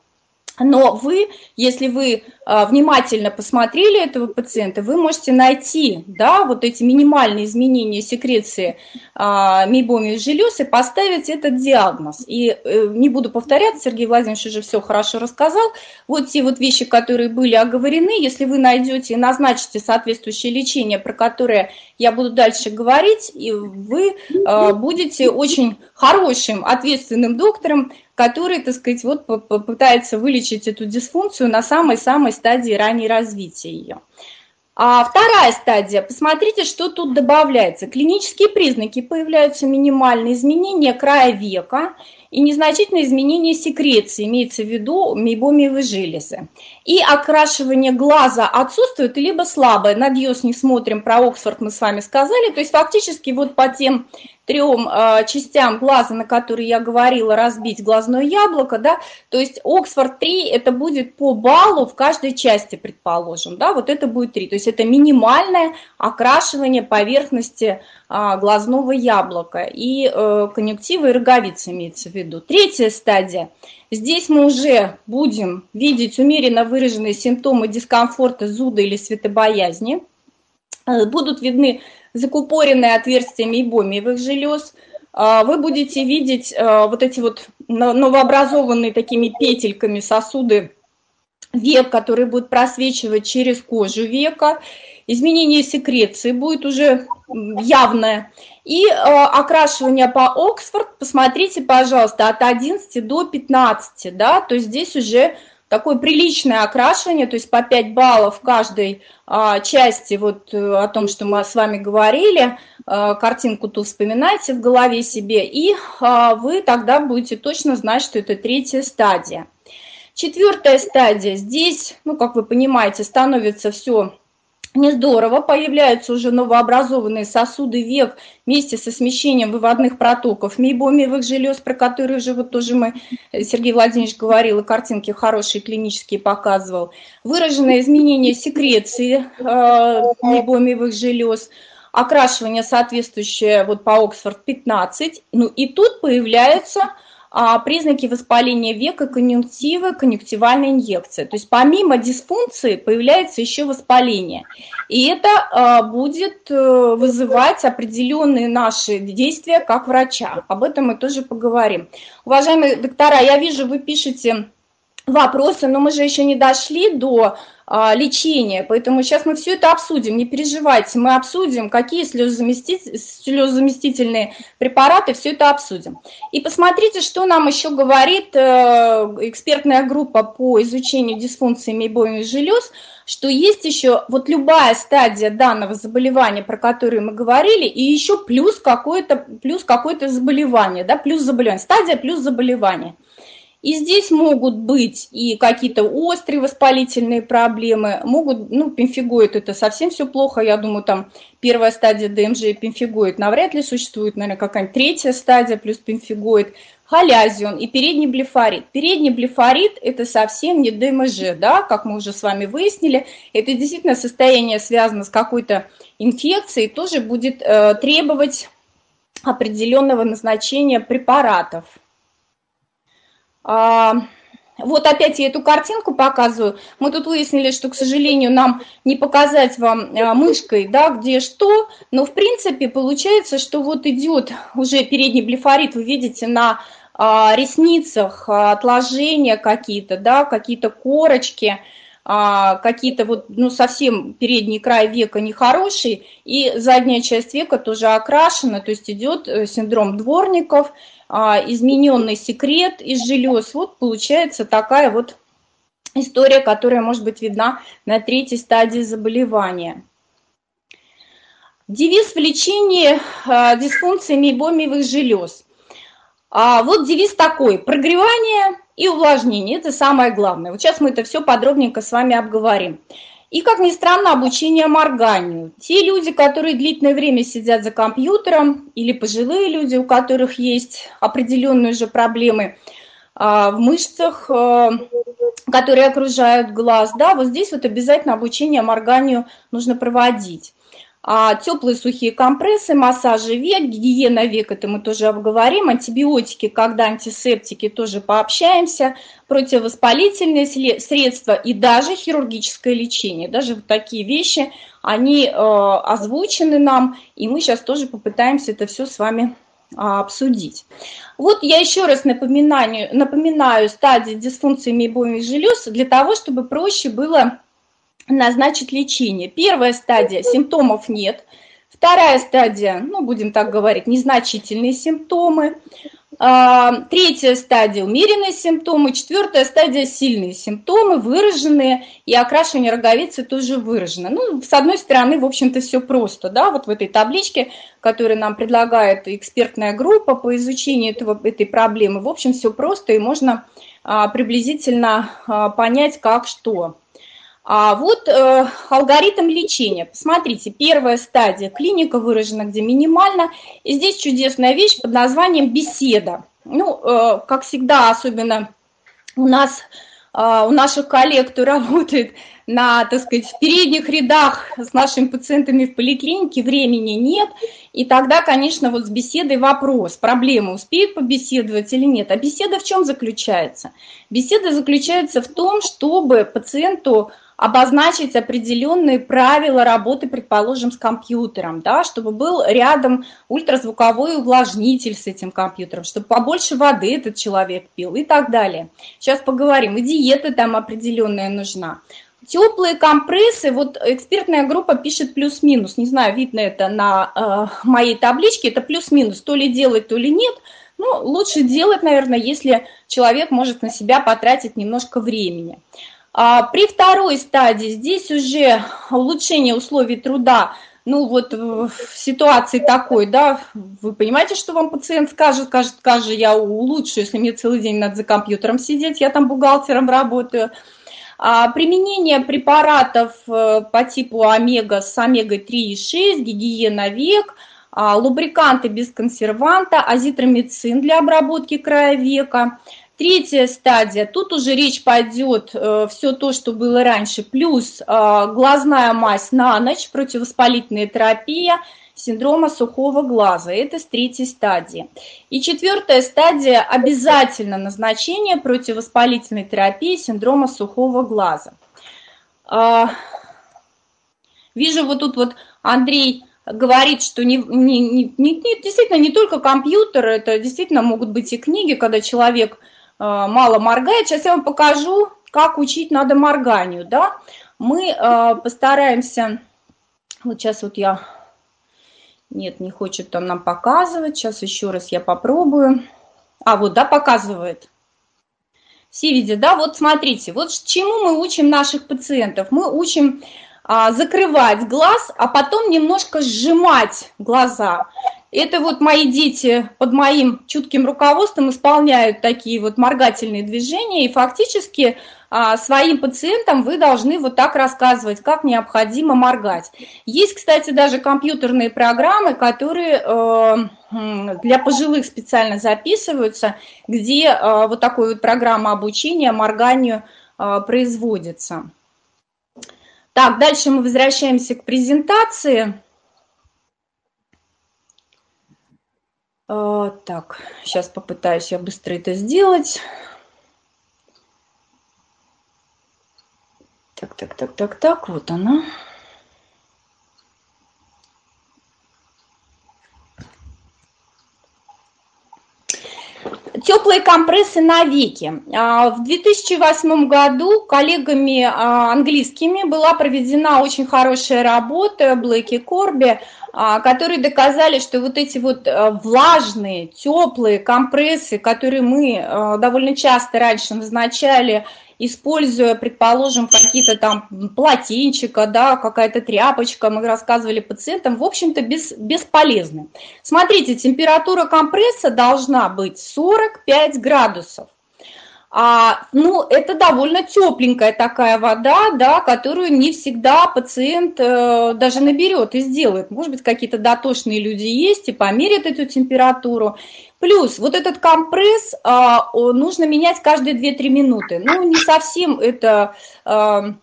но вы, если вы а, внимательно посмотрели этого пациента, вы можете найти да, вот эти минимальные изменения секреции а, мейбомиевых желез и поставить этот диагноз. И э, не буду повторяться, Сергей Владимирович уже все хорошо рассказал. Вот те вот вещи, которые были оговорены, если вы найдете и назначите соответствующее лечение, про которое я буду дальше говорить, и вы а, будете очень хорошим, ответственным доктором, который, так сказать, вот попытается вылечить эту дисфункцию на самой-самой стадии ранней развития ее. А вторая стадия. Посмотрите, что тут добавляется. Клинические признаки. Появляются минимальные изменения края века и незначительные изменения секреции, имеется в виду мейбомиевые железы. И окрашивание глаза отсутствует, либо слабое. На Диос не смотрим, про Оксфорд мы с вами сказали. То есть фактически вот по тем трем э, частям глаза, на которые я говорила, разбить глазное яблоко, да, то есть Оксфорд 3 это будет по баллу в каждой части, предположим, да, вот это будет 3, то есть это минимальное окрашивание поверхности э, глазного яблока и э, конъюнктива и роговица имеется в виду. Третья стадия, здесь мы уже будем видеть умеренно выраженные симптомы дискомфорта, зуда или светобоязни, будут видны закупоренные отверстия мейбомиевых желез, а, вы будете видеть а, вот эти вот новообразованные такими петельками сосуды век, которые будут просвечивать через кожу века. Изменение секреции будет уже явное. И э, окрашивание по Оксфорд, посмотрите, пожалуйста, от 11 до 15, да, то есть здесь уже такое приличное окрашивание, то есть по 5 баллов в каждой а, части, вот э, о том, что мы с вами говорили, а, картинку ту вспоминайте в голове себе, и а, вы тогда будете точно знать, что это третья стадия. Четвертая стадия, здесь, ну, как вы понимаете, становится все не здорово, появляются уже новообразованные сосуды век вместе со смещением выводных протоков мейбомиевых желез, про которые уже вот тоже мы, э, Сергей Владимирович говорил, и картинки хорошие клинические показывал. Выраженное изменение секреции э, мейбомиевых желез, окрашивание соответствующее вот по Оксфорд 15, ну и тут появляются а, признаки воспаления века, конъюнктивы, конъюнктивальная инъекция. То есть помимо дисфункции появляется еще воспаление. И это а, будет э, вызывать определенные наши действия как врача. Об этом мы тоже поговорим. Уважаемые доктора, я вижу, вы пишете вопросы, но мы же еще не дошли до а, лечения. Поэтому сейчас мы все это обсудим, не переживайте. Мы обсудим, какие слезозаместительные препараты, все это обсудим. И посмотрите, что нам еще говорит э, экспертная группа по изучению дисфункции мейбоиновых желез, что есть еще вот любая стадия данного заболевания, про которую мы говорили, и еще плюс какое-то плюс какое-то заболевание, да, плюс заболевание, стадия плюс заболевание. И здесь могут быть и какие-то острые воспалительные проблемы, могут, ну, пемфигоид это совсем все плохо, я думаю, там первая стадия ДМЖ и пемфигоид навряд ли существует, наверное, какая-нибудь третья стадия плюс пемфигоид, халязион и передний блефорит. Передний блефорит – это совсем не ДМЖ, да, как мы уже с вами выяснили. Это действительно состояние связано с какой-то инфекцией, тоже будет э, требовать определенного назначения препаратов. А, вот опять я эту картинку показываю. Мы тут выяснили, что, к сожалению, нам не показать вам а, мышкой, да, где что, но в принципе получается, что вот идет уже передний блефорит, вы видите на а, ресницах отложения какие-то, да, какие-то корочки, какие-то вот, ну, совсем передний край века нехороший, и задняя часть века тоже окрашена, то есть идет э, синдром дворников – а, измененный секрет из желез. Вот получается такая вот история, которая может быть видна на третьей стадии заболевания. Девиз в лечении э, дисфункции мейбомиевых желез. А вот девиз такой – прогревание и увлажнение – это самое главное. Вот сейчас мы это все подробненько с вами обговорим. И, как ни странно, обучение морганию. Те люди, которые длительное время сидят за компьютером, или пожилые люди, у которых есть определенные же проблемы а, в мышцах, а, которые окружают глаз, да, вот здесь вот обязательно обучение морганию нужно проводить. А теплые сухие компрессы, массажи век, гигиена век, это мы тоже обговорим, антибиотики, когда антисептики, тоже пообщаемся, противовоспалительные средства и даже хирургическое лечение. Даже вот такие вещи, они э, озвучены нам, и мы сейчас тоже попытаемся это все с вами а, обсудить. Вот я еще раз напоминаю, напоминаю стадии дисфункции мейбовых желез для того, чтобы проще было назначить лечение. Первая стадия – симптомов нет. Вторая стадия, ну, будем так говорить, незначительные симптомы. А, третья стадия – умеренные симптомы. Четвертая стадия – сильные симптомы, выраженные, и окрашивание роговицы тоже выражено. Ну, с одной стороны, в общем-то, все просто, да, вот в этой табличке, которую нам предлагает экспертная группа по изучению этого, этой проблемы, в общем, все просто, и можно а, приблизительно а, понять, как что. А вот э, алгоритм лечения. Посмотрите, первая стадия клиника выражена где минимально. И здесь чудесная вещь под названием беседа. Ну, э, как всегда, особенно у нас, э, у наших коллег, кто работает на, так сказать, в передних рядах с нашими пациентами в поликлинике, времени нет. И тогда, конечно, вот с беседой вопрос, проблема, успеют побеседовать или нет. А беседа в чем заключается? Беседа заключается в том, чтобы пациенту обозначить определенные правила работы, предположим, с компьютером, да, чтобы был рядом ультразвуковой увлажнитель с этим компьютером, чтобы побольше воды этот человек пил и так далее. Сейчас поговорим. И диета там определенная нужна. Теплые компрессы, вот экспертная группа пишет плюс-минус, не знаю, видно это на э, моей табличке, это плюс-минус, то ли делать, то ли нет. Ну, лучше делать, наверное, если человек может на себя потратить немножко времени. А при второй стадии здесь уже улучшение условий труда, ну вот в ситуации такой, да, вы понимаете, что вам пациент скажет, скажет, скажет, я улучшу, если мне целый день надо за компьютером сидеть, я там бухгалтером работаю. А применение препаратов э, по типу омега с омегой-3 и 6, гигиена век, а, лубриканты без консерванта, азитромицин для обработки края века – Третья стадия, тут уже речь пойдет э, все то, что было раньше, плюс э, глазная мазь на ночь, противовоспалительная терапия, синдрома сухого глаза. Это с третьей стадии. И четвертая стадия – обязательно назначение противовоспалительной терапии синдрома сухого глаза. Э, вижу вот тут вот Андрей говорит, что не, не, не, не, действительно не только компьютер, это действительно могут быть и книги, когда человек мало моргает. Сейчас я вам покажу, как учить надо морганию. Да? Мы э, постараемся... Вот сейчас вот я... Нет, не хочет он нам показывать. Сейчас еще раз я попробую. А, вот, да, показывает. Все видят, да? Вот смотрите, вот чему мы учим наших пациентов. Мы учим а, закрывать глаз, а потом немножко сжимать глаза. Это вот мои дети под моим чутким руководством исполняют такие вот моргательные движения, и фактически а, своим пациентам вы должны вот так рассказывать, как необходимо моргать. Есть, кстати, даже компьютерные программы, которые э, для пожилых специально записываются, где э, вот такой вот программа обучения морганию э, производится. Так, дальше мы возвращаемся к презентации. Так, сейчас попытаюсь я быстро это сделать. Так, так, так, так, так, вот она. Теплые компрессы на веки. А, в 2008 году коллегами а, английскими была проведена очень хорошая работа Блэки Корби а, которые доказали, что вот эти вот влажные, теплые компрессы, которые мы довольно часто раньше назначали используя, предположим, какие-то там полотенчика, да, какая-то тряпочка, мы рассказывали пациентам, в общем-то, без, бесполезны. Смотрите, температура компресса должна быть 45 градусов. А, ну, это довольно тепленькая такая вода, да, которую не всегда пациент э, даже наберет и сделает. Может быть, какие-то дотошные люди есть и померят эту температуру. Плюс вот этот компресс а, нужно менять каждые 2-3 минуты. Ну, не совсем это а,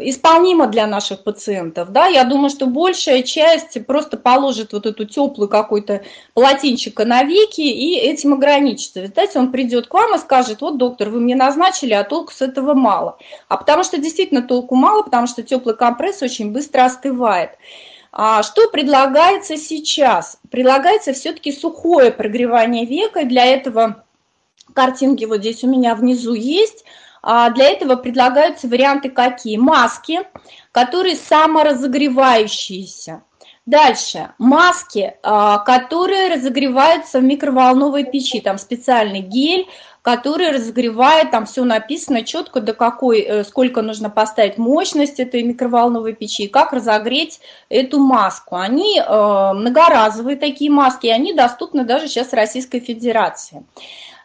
исполнимо для наших пациентов. Да? Я думаю, что большая часть просто положит вот эту теплую какой-то полотенчика на веки и этим ограничится. Знаете, он придет к вам и скажет, вот, доктор, вы мне назначили, а толку с этого мало. А потому что действительно толку мало, потому что теплый компресс очень быстро остывает. А что предлагается сейчас? Предлагается все-таки сухое прогревание века. Для этого картинки вот здесь у меня внизу есть. А для этого предлагаются варианты какие? Маски, которые саморазогревающиеся. Дальше, маски, а, которые разогреваются в микроволновой печи, там специальный гель, который разогревает, там все написано четко, до какой, э, сколько нужно поставить мощность этой микроволновой печи, как разогреть эту маску. Они э, многоразовые такие маски, и они доступны даже сейчас Российской Федерации.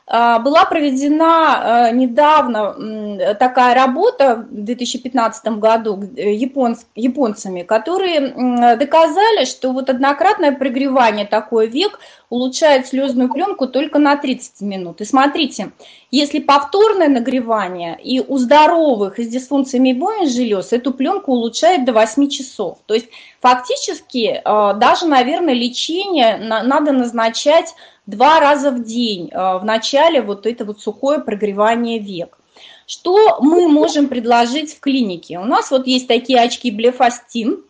А, была проведена э, недавно такая работа в 2015 году э, японцами, которые доказали, что вот однократное прогревание такой век улучшает слезную пленку только на 30 минут. И смотрите, если повторное нагревание и у здоровых с дисфункциями обоих желез эту пленку улучшает до 8 часов. То есть фактически э, даже, наверное, лечение надо назначать два раза в день э, в начале вот это вот сухое прогревание век. Что мы можем предложить в клинике? У нас вот есть такие очки блефастин,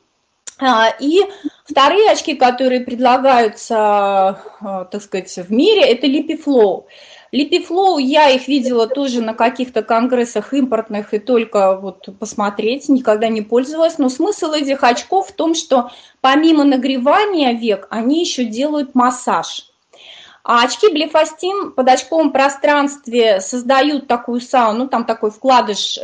а, и вторые очки, которые предлагаются, э, так сказать, в мире, это липифлоу. Липифлоу, я их видела тоже на каких-то конгрессах импортных и только вот посмотреть, никогда не пользовалась. Но смысл этих очков в том, что помимо нагревания век, они еще делают массаж. А очки блефастин под очковом пространстве создают такую сауну, ну там такой вкладыш э,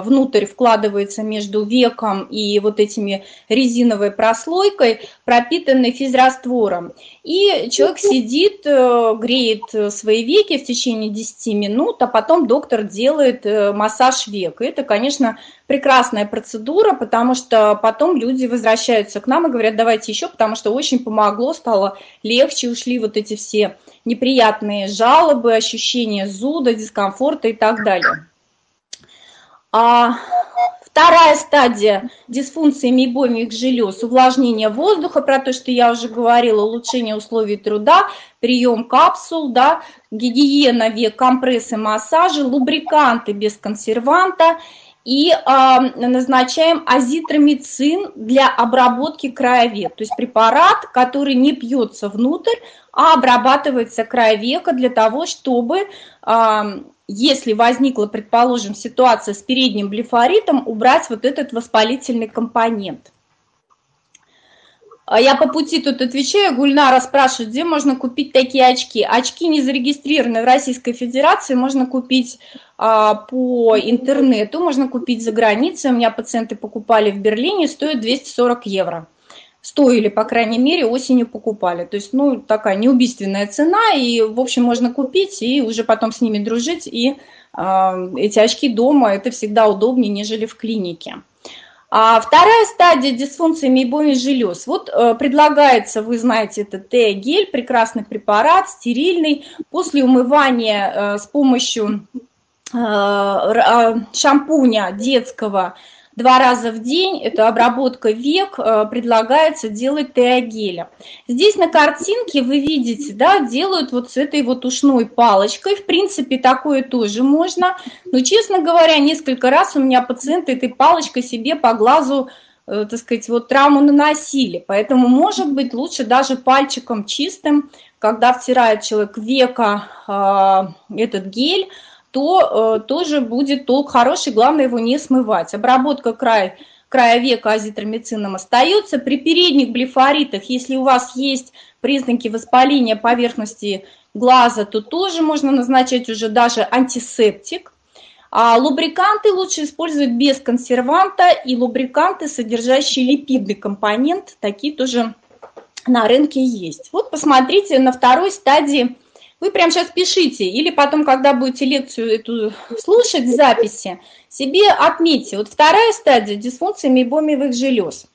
внутрь вкладывается между веком и вот этими резиновой прослойкой, пропитанной физраствором. И человек сидит, э, греет свои веки в течение 10 минут, а потом доктор делает э, массаж век. И это, конечно, прекрасная процедура, потому что потом люди возвращаются к нам и говорят, давайте еще, потому что очень помогло, стало легче, ушли вот эти все неприятные жалобы, ощущения зуда, дискомфорта и так далее. А вторая стадия дисфункции мейбомиевых желез, увлажнение воздуха, про то, что я уже говорила, улучшение условий труда, прием капсул, да, гигиена век, компрессы, массажи, лубриканты без консерванта – и э, назначаем азитромицин для обработки края век. То есть препарат, который не пьется внутрь, а обрабатывается край века для того, чтобы, э, если возникла, предположим, ситуация с передним блефоритом, убрать вот этот воспалительный компонент. А я по пути тут отвечаю, Гульнара спрашивает, где можно купить такие очки. Очки не зарегистрированы в Российской Федерации, можно купить а, по интернету, можно купить за границей. У меня пациенты покупали в Берлине, стоят 240 евро. Стоили, по крайней мере, осенью покупали. То есть, ну, такая неубийственная цена, и, в общем, можно купить и уже потом с ними дружить. И э, эти очки дома, это всегда удобнее, нежели в клинике. А вторая стадия дисфункции мейбоми желез. Вот э, предлагается, вы знаете, это Т-гель, прекрасный препарат, стерильный. После умывания э, с помощью э, э шампуня детского два раза в день, это обработка век, э, предлагается делать теогеля. Здесь на картинке вы видите, да, делают вот с этой вот ушной палочкой, в принципе, такое тоже можно, но, честно говоря, несколько раз у меня пациенты этой палочкой себе по глазу э, так сказать, вот травму наносили. Поэтому, может быть, лучше даже пальчиком чистым, когда втирает человек века э, этот гель, то э, тоже будет толк хороший, главное его не смывать. Обработка края, края века азитромицином остается. При передних блефоритах, если у вас есть признаки воспаления поверхности глаза, то тоже можно назначать уже даже антисептик. А лубриканты лучше использовать без консерванта и лубриканты, содержащие липидный компонент, такие тоже на рынке есть. Вот посмотрите на второй стадии. Вы прямо сейчас пишите, или потом, когда будете лекцию эту слушать в записи, себе отметьте. Вот вторая стадия дисфункции мейбомиевых желез.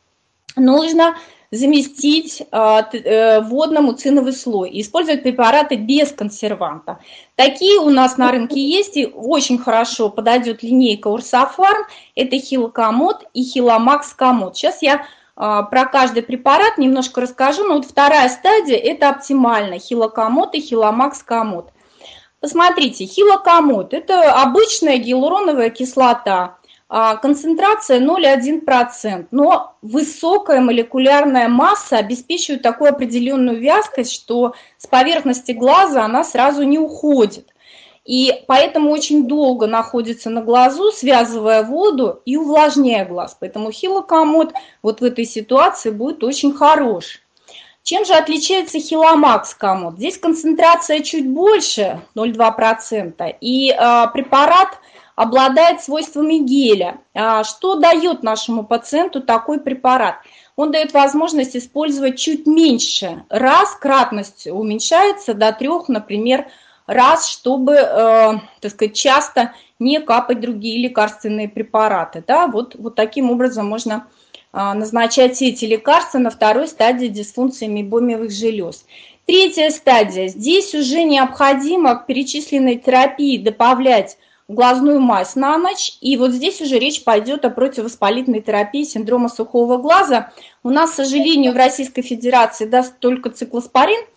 Нужно заместить э, водному циновый слой и использовать препараты без консерванта. Такие у нас на рынке есть, и очень хорошо подойдет линейка Урсофарм, это хилокомод и хиломакс комод. Сейчас я а, про каждый препарат немножко расскажу, но вот вторая стадия – это оптимально, хилокомод и хиломакс комод. Посмотрите, хилокомод – это обычная гиалуроновая кислота, а, концентрация 0,1%, но высокая молекулярная масса обеспечивает такую определенную вязкость, что с поверхности глаза она сразу не уходит. И поэтому очень долго находится на глазу, связывая воду и увлажняя глаз. Поэтому хилокомод вот в этой ситуации будет очень хорош. Чем же отличается хиломакс комод? Здесь концентрация чуть больше, 0,2%, и э, препарат обладает свойствами геля. А что дает нашему пациенту такой препарат? Он дает возможность использовать чуть меньше. Раз кратность уменьшается до трех, например, раз, чтобы, э, так сказать, часто не капать другие лекарственные препараты. Да? Вот, вот таким образом можно э, назначать эти лекарства на второй стадии дисфункции мейбомиевых желез. Третья стадия. Здесь уже необходимо к перечисленной терапии добавлять глазную мазь на ночь. И вот здесь уже речь пойдет о противовоспалительной терапии синдрома сухого глаза. У нас, к сожалению, в Российской Федерации даст только циклоспорин –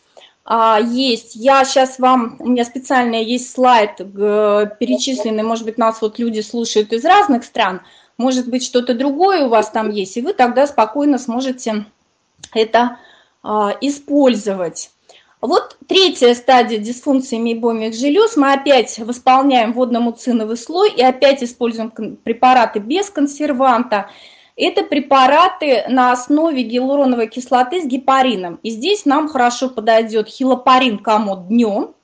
а, есть. Я сейчас вам, у меня специально есть слайд перечисленный, может быть, нас вот люди слушают из разных стран, может быть, что-то другое у вас там есть, и вы тогда спокойно сможете это а, использовать. Вот третья стадия дисфункции мейбомиевых желез. Мы опять восполняем водно-муциновый слой и опять используем препараты без консерванта. Это препараты на основе гиалуроновой кислоты с гепарином. И здесь нам хорошо подойдет хилопарин комод днем,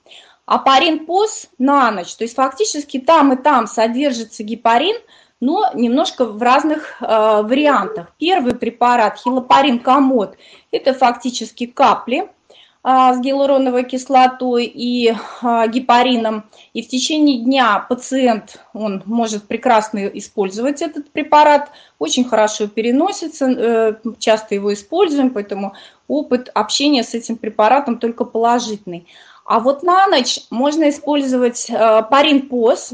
а парин пос на ночь. То есть фактически там и там содержится гепарин, но немножко в разных э, вариантах. Первый препарат хилопарин комод – это фактически капли – с гиалуроновой кислотой и а, гепарином. И в течение дня пациент он может прекрасно использовать этот препарат, очень хорошо переносится, э, часто его используем, поэтому опыт общения с этим препаратом только положительный. А вот на ночь можно использовать э, парин-поз,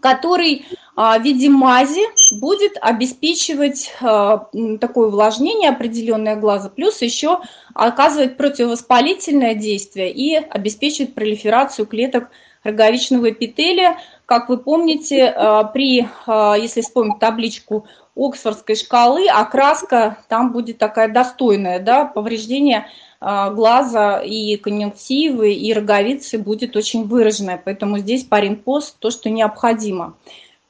который а, в виде мази будет обеспечивать а, такое увлажнение определенное глаза, плюс еще оказывать противовоспалительное действие и обеспечивает пролиферацию клеток роговичного эпителия. Как вы помните, а, при, если вспомнить табличку Оксфордской шкалы, окраска там будет такая достойная, да, повреждение глаза и конъюнктивы, и роговицы будет очень выраженная. Поэтому здесь паринпост то, что необходимо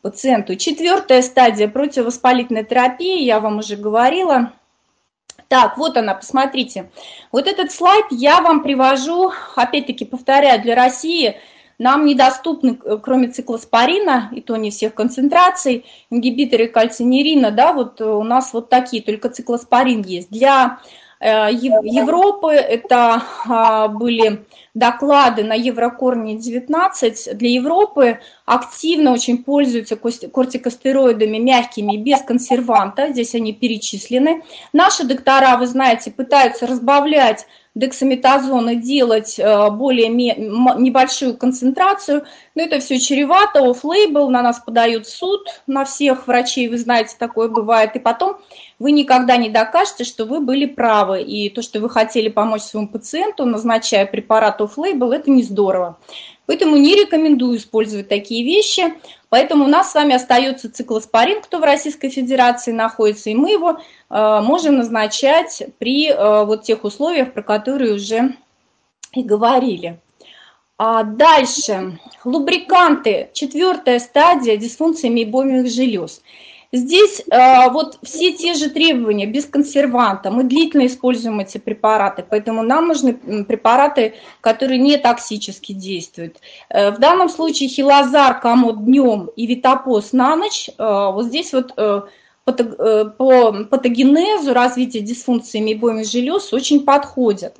пациенту. Четвертая стадия противовоспалительной терапии, я вам уже говорила. Так, вот она, посмотрите. Вот этот слайд я вам привожу, опять-таки повторяю, для России нам недоступны, э, кроме циклоспорина, и то не всех концентраций, ингибиторы кальцинерина, да, вот у нас вот такие, только циклоспорин есть. Для Э, Европы. Это а, были доклады на Еврокорне 19. Для Европы активно очень пользуются кортикостероидами мягкими, без консерванта. Здесь они перечислены. Наши доктора, вы знаете, пытаются разбавлять дексаметазон и делать э, более небольшую концентрацию, но это все чревато, off-label, на нас подают суд, на всех врачей, вы знаете, такое бывает, и потом вы никогда не докажете, что вы были правы, и то, что вы хотели помочь своему пациенту, назначая препарат off-label, это не здорово. Поэтому не рекомендую использовать такие вещи. Поэтому у нас с вами остается циклоспорин, кто в Российской Федерации находится, и мы его э, можем назначать при э, вот тех условиях, про которые уже и говорили. А дальше. Лубриканты. Четвертая стадия дисфункции мейбомиевых желез. Здесь э, вот все те же требования, без консерванта. Мы длительно используем эти препараты, поэтому нам нужны препараты, которые не токсически действуют. Э, в данном случае хилозар, комод днем и витапоз на ночь. Э, вот здесь вот э, э, по патогенезу развития дисфункции мейбойных желез очень подходят.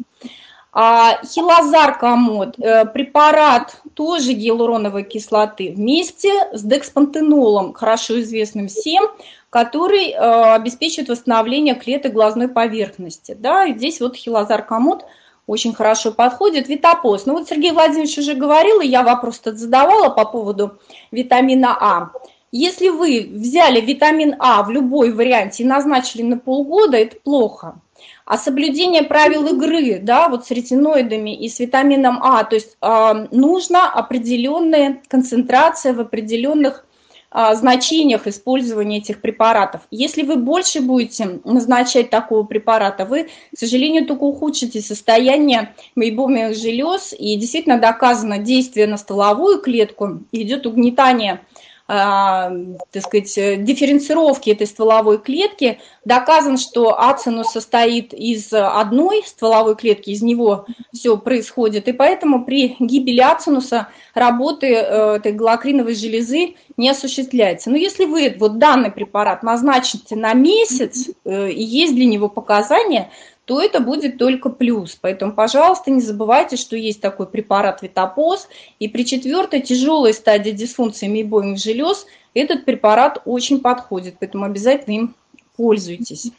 А хилозар комод, э, препарат тоже гиалуроновой кислоты вместе с декспантенолом, хорошо известным всем, который э, обеспечивает восстановление клеток глазной поверхности. Да, и здесь вот хилозар комод очень хорошо подходит. Витапоз. Ну вот Сергей Владимирович уже говорил, и я вопрос этот задавала по поводу витамина А. Если вы взяли витамин А в любой варианте и назначили на полгода, это плохо а соблюдение правил игры, да, вот с ретиноидами и с витамином А, то есть э, нужна определенная концентрация в определенных э, значениях использования этих препаратов. Если вы больше будете назначать такого препарата, вы, к сожалению, только ухудшите состояние мейбомиевых желез, и действительно доказано действие на стволовую клетку, идет угнетание так сказать, дифференцировки этой стволовой клетки. Доказано, что ацинус состоит из одной стволовой клетки, из него все происходит, и поэтому при гибели ацинуса работы э, этой галокриновой железы не осуществляется. Но если вы вот данный препарат назначите на месяц, э, и есть для него показания, то это будет только плюс. Поэтому, пожалуйста, не забывайте, что есть такой препарат Витапоз, и при четвертой тяжелой стадии дисфункции мейбойных желез этот препарат очень подходит, поэтому обязательно им пользуйтесь.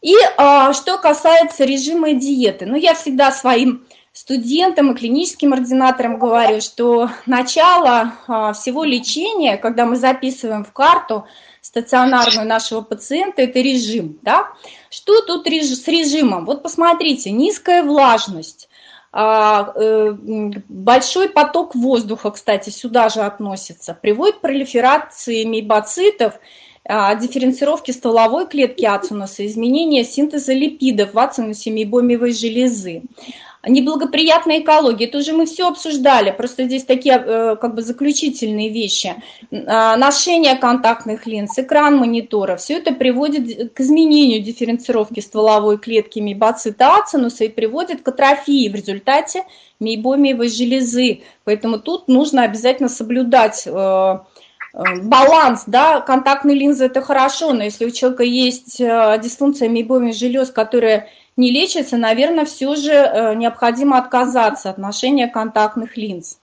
И а, что касается режима диеты, ну я всегда своим студентам и клиническим ординаторам говорю, что начало а, всего лечения, когда мы записываем в карту стационарную нашего пациента, это режим. Да? Что тут с режимом? Вот посмотрите, низкая влажность, а, э, большой поток воздуха, кстати, сюда же относится, приводит к пролиферации мейбоцитов, а, дифференцировки стволовой клетки ацинуса, изменения синтеза липидов в ацинусе мейбомиевой железы неблагоприятная экология, это уже мы все обсуждали, просто здесь такие э, как бы заключительные вещи. А, ношение контактных линз, экран монитора, все это приводит к изменению дифференцировки стволовой клетки мейбоцита ацинуса и приводит к атрофии в результате мейбомиевой железы. Поэтому тут нужно обязательно соблюдать э, баланс, да, контактные линзы это хорошо, но если у человека есть дисфункция мейбомиевых желез, которая не лечится, наверное, все же э, необходимо отказаться от ношения контактных линз.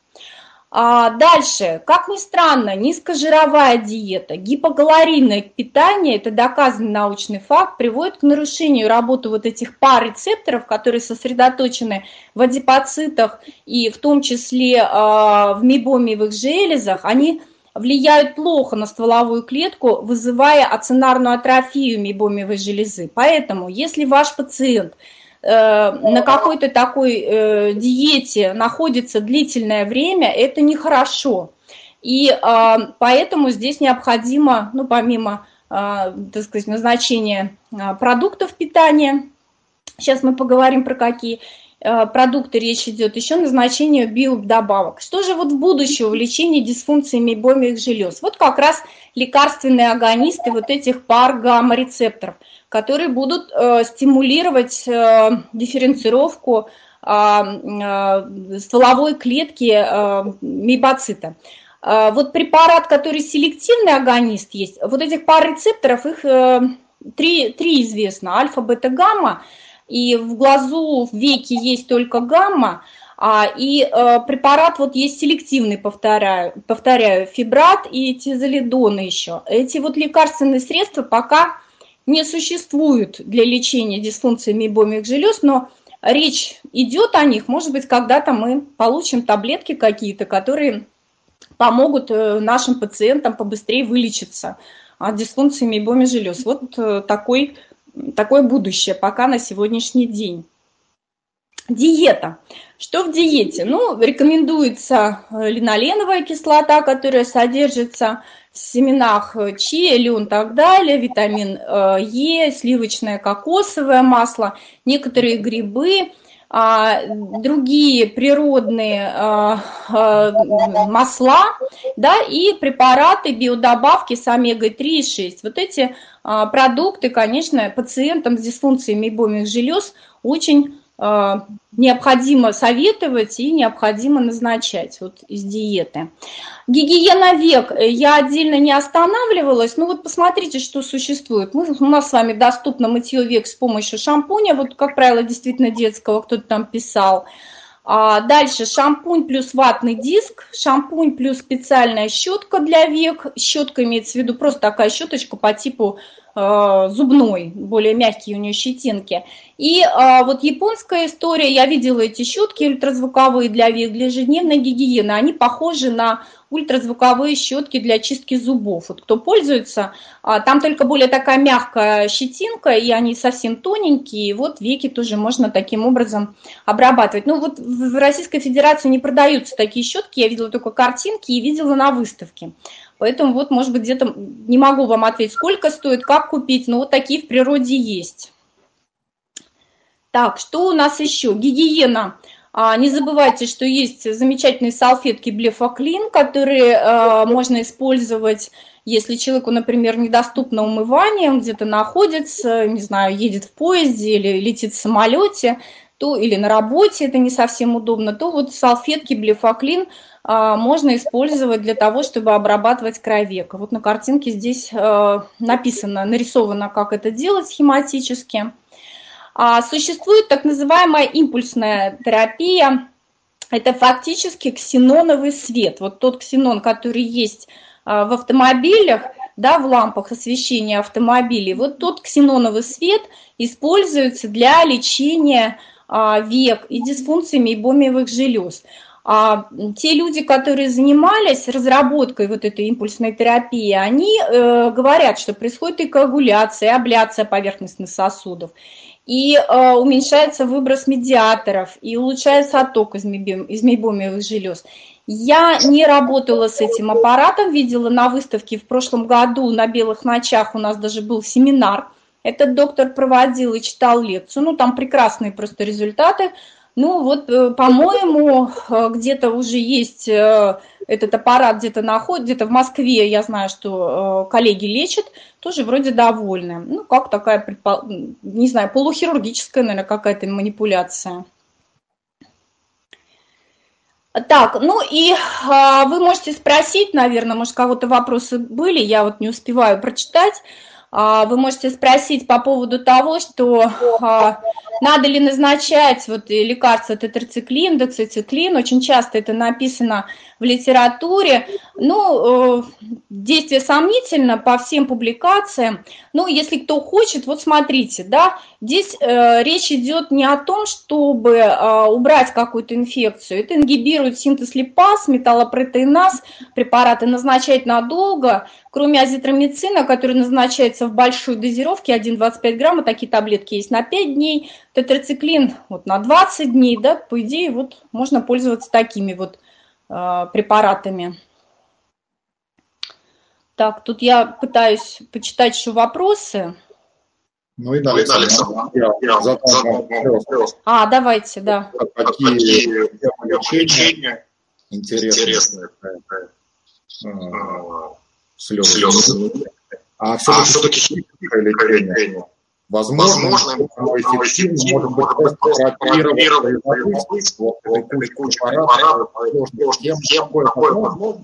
А дальше, как ни странно, низкожировая диета, гипокалорийное питание, это доказанный научный факт, приводит к нарушению работы вот этих пар рецепторов, которые сосредоточены в адипоцитах и в том числе а, в мебомиевых железах, они влияют плохо на стволовую клетку, вызывая ацинарную атрофию мейбомиевой железы. Поэтому, если ваш пациент э, на какой-то такой э, диете находится длительное время, это нехорошо. И э, поэтому здесь необходимо, ну, помимо, так сказать, назначения продуктов питания, сейчас мы поговорим про какие, Э, продукты речь идет, еще назначение биодобавок. Что же вот в будущем в лечении дисфункции мейбомиевых желез? Вот как раз лекарственные агонисты вот этих пар гамма-рецепторов, которые будут э, стимулировать э, дифференцировку э, э, стволовой клетки э, мейбоцита. Э, вот препарат, который селективный агонист есть, вот этих пар рецепторов, их э, три, три известно, альфа, бета, гамма – и в глазу, в веке есть только гамма, а, и э, препарат вот есть селективный, повторяю, повторяю, фибрат и тизолидоны еще. Эти вот лекарственные средства пока не существуют для лечения дисфункции мейбомиевых желез, но речь идет о них, может быть, когда-то мы получим таблетки какие-то, которые помогут э, нашим пациентам побыстрее вылечиться от дисфункции мейбомиевых желез. Вот э, такой такое будущее пока на сегодняшний день. Диета. Что в диете? Ну, рекомендуется э, линоленовая кислота, которая содержится в семенах э, чиа, лен и так далее, витамин э, Е, сливочное кокосовое масло, некоторые грибы, другие природные а, а, масла, да, и препараты, биодобавки с омегой-3 и 6. Вот эти продукты, конечно, пациентам с дисфункцией мейбомных желез очень необходимо советовать и необходимо назначать вот из диеты. Гигиена век. Я отдельно не останавливалась, но вот посмотрите, что существует. Мы, у нас с вами доступно мытье век с помощью шампуня, вот, как правило, действительно детского, кто-то там писал. А дальше шампунь плюс ватный диск, шампунь плюс специальная щетка для век. Щетка имеется в виду просто такая щеточка по типу Э, зубной, более мягкие у нее щетинки. И а, вот японская история, я видела эти щетки ультразвуковые для, для ежедневной гигиены, они похожи на ультразвуковые щетки для чистки зубов. Вот кто пользуется, а, там только более такая мягкая щетинка, и они совсем тоненькие, и вот веки тоже можно таким образом обрабатывать. Ну вот в Российской Федерации не продаются такие щетки, я видела только картинки и видела на выставке. Поэтому вот, может быть, где-то не могу вам ответить, сколько стоит, как купить, но вот такие в природе есть. Так, что у нас еще? Гигиена. А, не забывайте, что есть замечательные салфетки Блефаклин, которые а, можно использовать, если человеку, например, недоступно умывание, он где-то находится, не знаю, едет в поезде или летит в самолете, то или на работе это не совсем удобно, то вот салфетки Блефаклин а, можно использовать для того, чтобы обрабатывать край века. Вот на картинке здесь а, написано, нарисовано, как это делать схематически. А, существует так называемая импульсная терапия. Это фактически ксеноновый свет. Вот тот ксенон, который есть в автомобилях, да, в лампах освещения автомобилей, вот тот ксеноновый свет используется для лечения век и дисфункций мейбомиевых желез. А те люди, которые занимались разработкой вот этой импульсной терапии, они э, говорят, что происходит и коагуляция, и абляция поверхностных сосудов, и э, уменьшается выброс медиаторов, и улучшается отток из, мебим, из мейбомиевых желез. Я не работала с этим аппаратом, видела на выставке в прошлом году на Белых ночах у нас даже был семинар. Этот доктор проводил и читал лекцию. Ну, там прекрасные просто результаты. Ну вот, э, по-моему, э, где-то уже есть э, этот аппарат где-то находит, где-то в Москве, я знаю, что коллеги лечат, тоже вроде довольны. Ну, как такая, не знаю, полухирургическая, наверное, какая-то манипуляция. Так, ну и а, вы можете спросить, наверное, может, кого-то вопросы были, я вот не успеваю прочитать. А, вы можете спросить по поводу того, что а, надо ли назначать вот лекарства тетрациклин, доцициклин. Очень часто это написано в литературе. Ну, э, действие сомнительно по всем публикациям. Ну, если кто хочет, вот смотрите, да, здесь э, речь идет не о том, чтобы э, убрать какую-то инфекцию. Это ингибирует синтез липаз, металлопротеиназ, препараты назначать надолго, кроме азитромицина, который назначается в большой дозировке, 1,25 грамма, такие таблетки есть на 5 дней, тетрациклин вот на 20 дней, да, по идее, вот можно пользоваться такими вот э, препаратами. Так, тут я пытаюсь почитать еще вопросы. Ну и дальше. Я, я задам вопрос. А, давайте, да. Какие лечения интересные? интересные. Слезы. слезы. А все-таки а химическое лечение. Возможно, Возможно эффективно, может быть, просто прооперировать вот этой кучей препаратов, тем, какое возможно.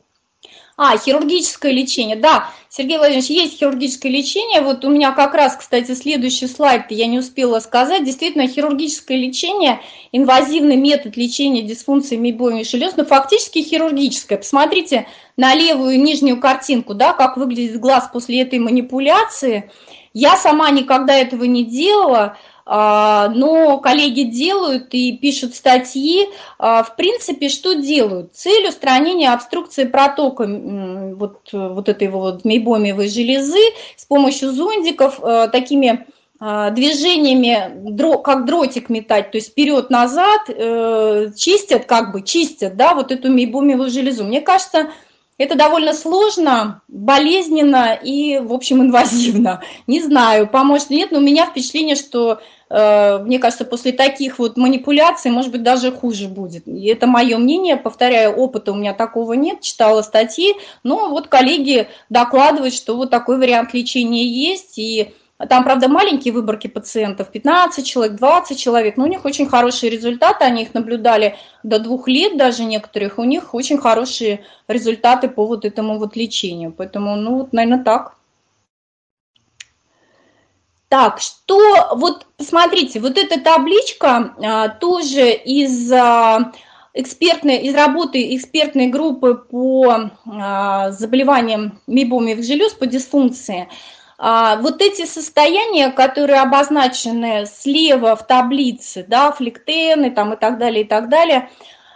А, хирургическое лечение, да, Сергей Владимирович, есть хирургическое лечение. Вот у меня как раз, кстати, следующий слайд я не успела сказать. Действительно, хирургическое лечение, инвазивный метод лечения дисфункции мейбомии желез, но фактически хирургическое. Посмотрите на левую нижнюю картинку, да, как выглядит глаз после этой манипуляции. Я сама никогда этого не делала, но коллеги делают и пишут статьи. А, в принципе, что делают? Цель устранения обструкции протока вот, вот этой вот мейбомиевой железы с помощью зондиков а, такими движениями, как дротик метать, то есть вперед-назад, э, чистят, как бы чистят, да, вот эту мейбомиевую железу. Мне кажется, это довольно сложно, болезненно и, в общем, инвазивно. Не знаю, поможет нет, но у меня впечатление, что, э, мне кажется, после таких вот манипуляций, может быть, даже хуже будет. И это мое мнение, повторяю, опыта у меня такого нет, читала статьи, но вот коллеги докладывают, что вот такой вариант лечения есть, и там, правда, маленькие выборки пациентов, 15 человек, 20 человек, но у них очень хорошие результаты, они их наблюдали до двух лет даже некоторых, у них очень хорошие результаты по вот этому вот лечению. Поэтому, ну, вот, наверное, так. Так, что, вот посмотрите, вот эта табличка а, тоже из а, экспертной, из работы экспертной группы по а, заболеваниям мейбомиевых желез, по дисфункции – а, вот эти состояния, которые обозначены слева в таблице, да, флектены там и так далее, и так далее,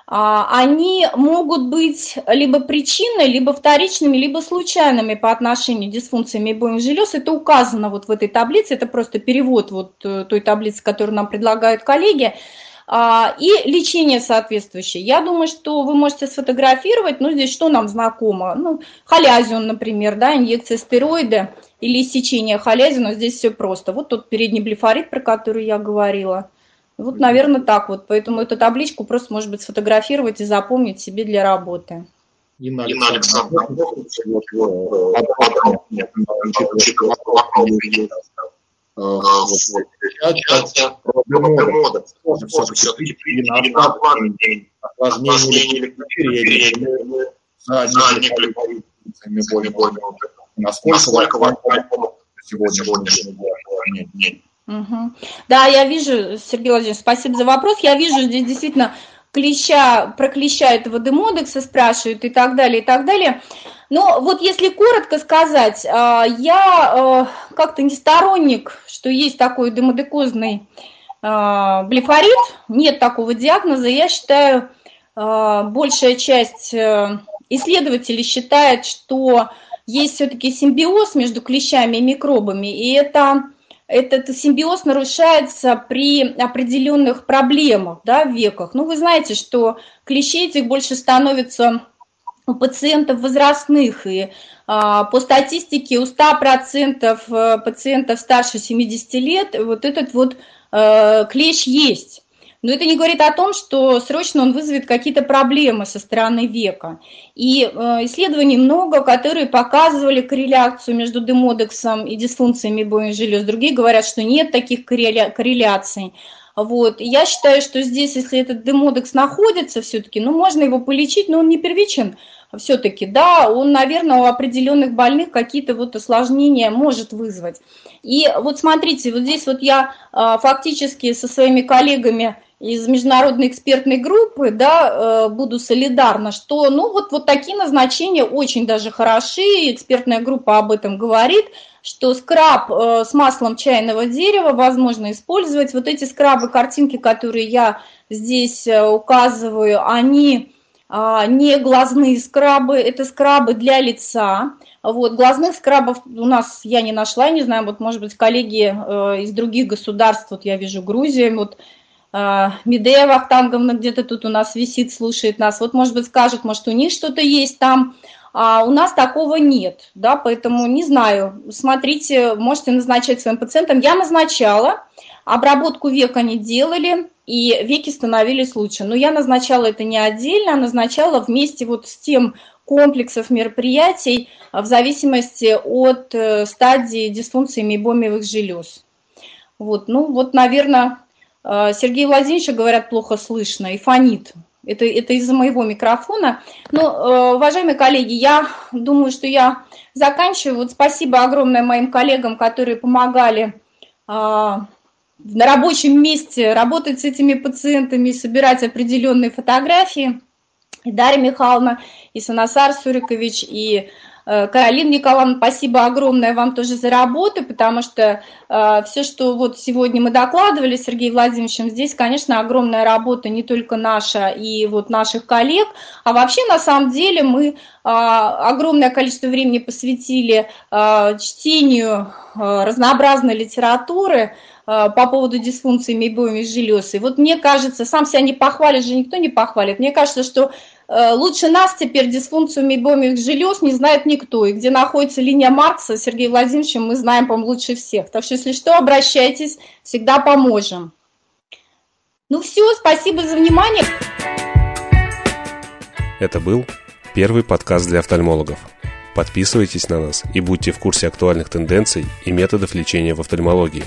а, они могут быть либо причиной, либо вторичными, либо случайными по отношению к дисфункции мейбоевых желез. Это указано вот в этой таблице, это просто перевод вот э, той таблицы, которую нам предлагают коллеги. А, и лечение соответствующее. Я думаю, что вы можете сфотографировать, ну, здесь что нам знакомо? Ну, халязион, например, да, инъекция стероида или иссечение халязина, здесь все просто. Вот тот передний блефорит, про который я говорила. Вот, наверное, так вот. Поэтому эту табличку просто, может быть, сфотографировать и запомнить себе для работы. Инна Александровна, насколько сегодняшний день. Угу. Да, я вижу, Сергей Владимирович, спасибо за вопрос. Я вижу здесь действительно клеща, про клеща этого демодекса спрашивают и так далее, и так далее. Но вот если коротко сказать, а, я а, как-то не сторонник, что есть такой демодекозный а, блефорит, нет такого диагноза. Я считаю, большая часть э, исследователей считает, что есть все-таки симбиоз между клещами и микробами, и это этот симбиоз нарушается при определенных проблемах да, в веках. Ну, вы знаете, что клещей этих больше становится пациентов возрастных, и а, по статистике у 100% э, пациентов старше 70 лет вот этот вот а, клещ есть. Но это не говорит о том, что срочно он вызовет какие-то проблемы со стороны века. И э, исследований много, которые показывали корреляцию между демодексом и дисфункциями обоих желез. Другие говорят, что нет таких корреля корреляций. Вот. Я считаю, что здесь, если этот демодекс находится все-таки, ну, можно его полечить, но он не первичен все-таки, да, он, наверное, у определенных больных какие-то вот осложнения может вызвать. И вот смотрите, вот здесь вот я а, фактически со своими коллегами из международной экспертной группы, да, э, буду солидарна, что, ну, вот, вот такие назначения очень даже хороши, экспертная группа об этом говорит, что скраб э, с маслом чайного дерева возможно использовать. Вот эти скрабы, картинки, которые я здесь э, указываю, они а, не глазные скрабы, это скрабы для лица. Вот, глазных скрабов у нас я не нашла, не знаю, вот, может быть, коллеги из других государств, вот я вижу Грузия, вот Медея Вахтанговна где-то тут у нас висит, слушает нас. Вот, может быть, скажет, может, у них что-то есть там. А у нас такого нет, да, поэтому не знаю. Смотрите, можете назначать своим пациентам. Я назначала, обработку века не делали, и веки становились лучше. Но я назначала это не отдельно, а назначала вместе вот с тем комплексов мероприятий в зависимости от э, стадии дисфункции мейбомиевых желез. Вот, ну вот, наверное, Э, Сергей Владимирович, говорят, плохо слышно и фонит. Это, это из-за моего микрофона. Но, э, уважаемые коллеги, я думаю, что я заканчиваю. Вот спасибо огромное моим коллегам, которые помогали э, на рабочем месте работать с этими пациентами, собирать определенные фотографии. И Дарья Михайловна, и Санасар Сурикович, и Э, Каролина Николаевна, спасибо огромное вам тоже за работу, потому что э, все, что вот сегодня мы докладывали с Сергеем Владимировичем, здесь, конечно, огромная работа не только наша и вот наших коллег, а вообще на самом деле мы э, огромное количество времени посвятили э, чтению э, разнообразной литературы, э, по поводу дисфункции мейбоевых желез. И вот мне кажется, сам себя не похвалит же, никто не похвалит. Мне кажется, что Э, лучше нас теперь дисфункцию мейбомиевых желез не знает никто. И где находится линия Маркса, Сергей Владимирович, мы знаем, по-моему, лучше всех. Так что, если что, обращайтесь, всегда поможем. Ну все, спасибо за внимание. Это был первый подкаст для офтальмологов. Подписывайтесь на нас и будьте в курсе актуальных тенденций и методов лечения в офтальмологии.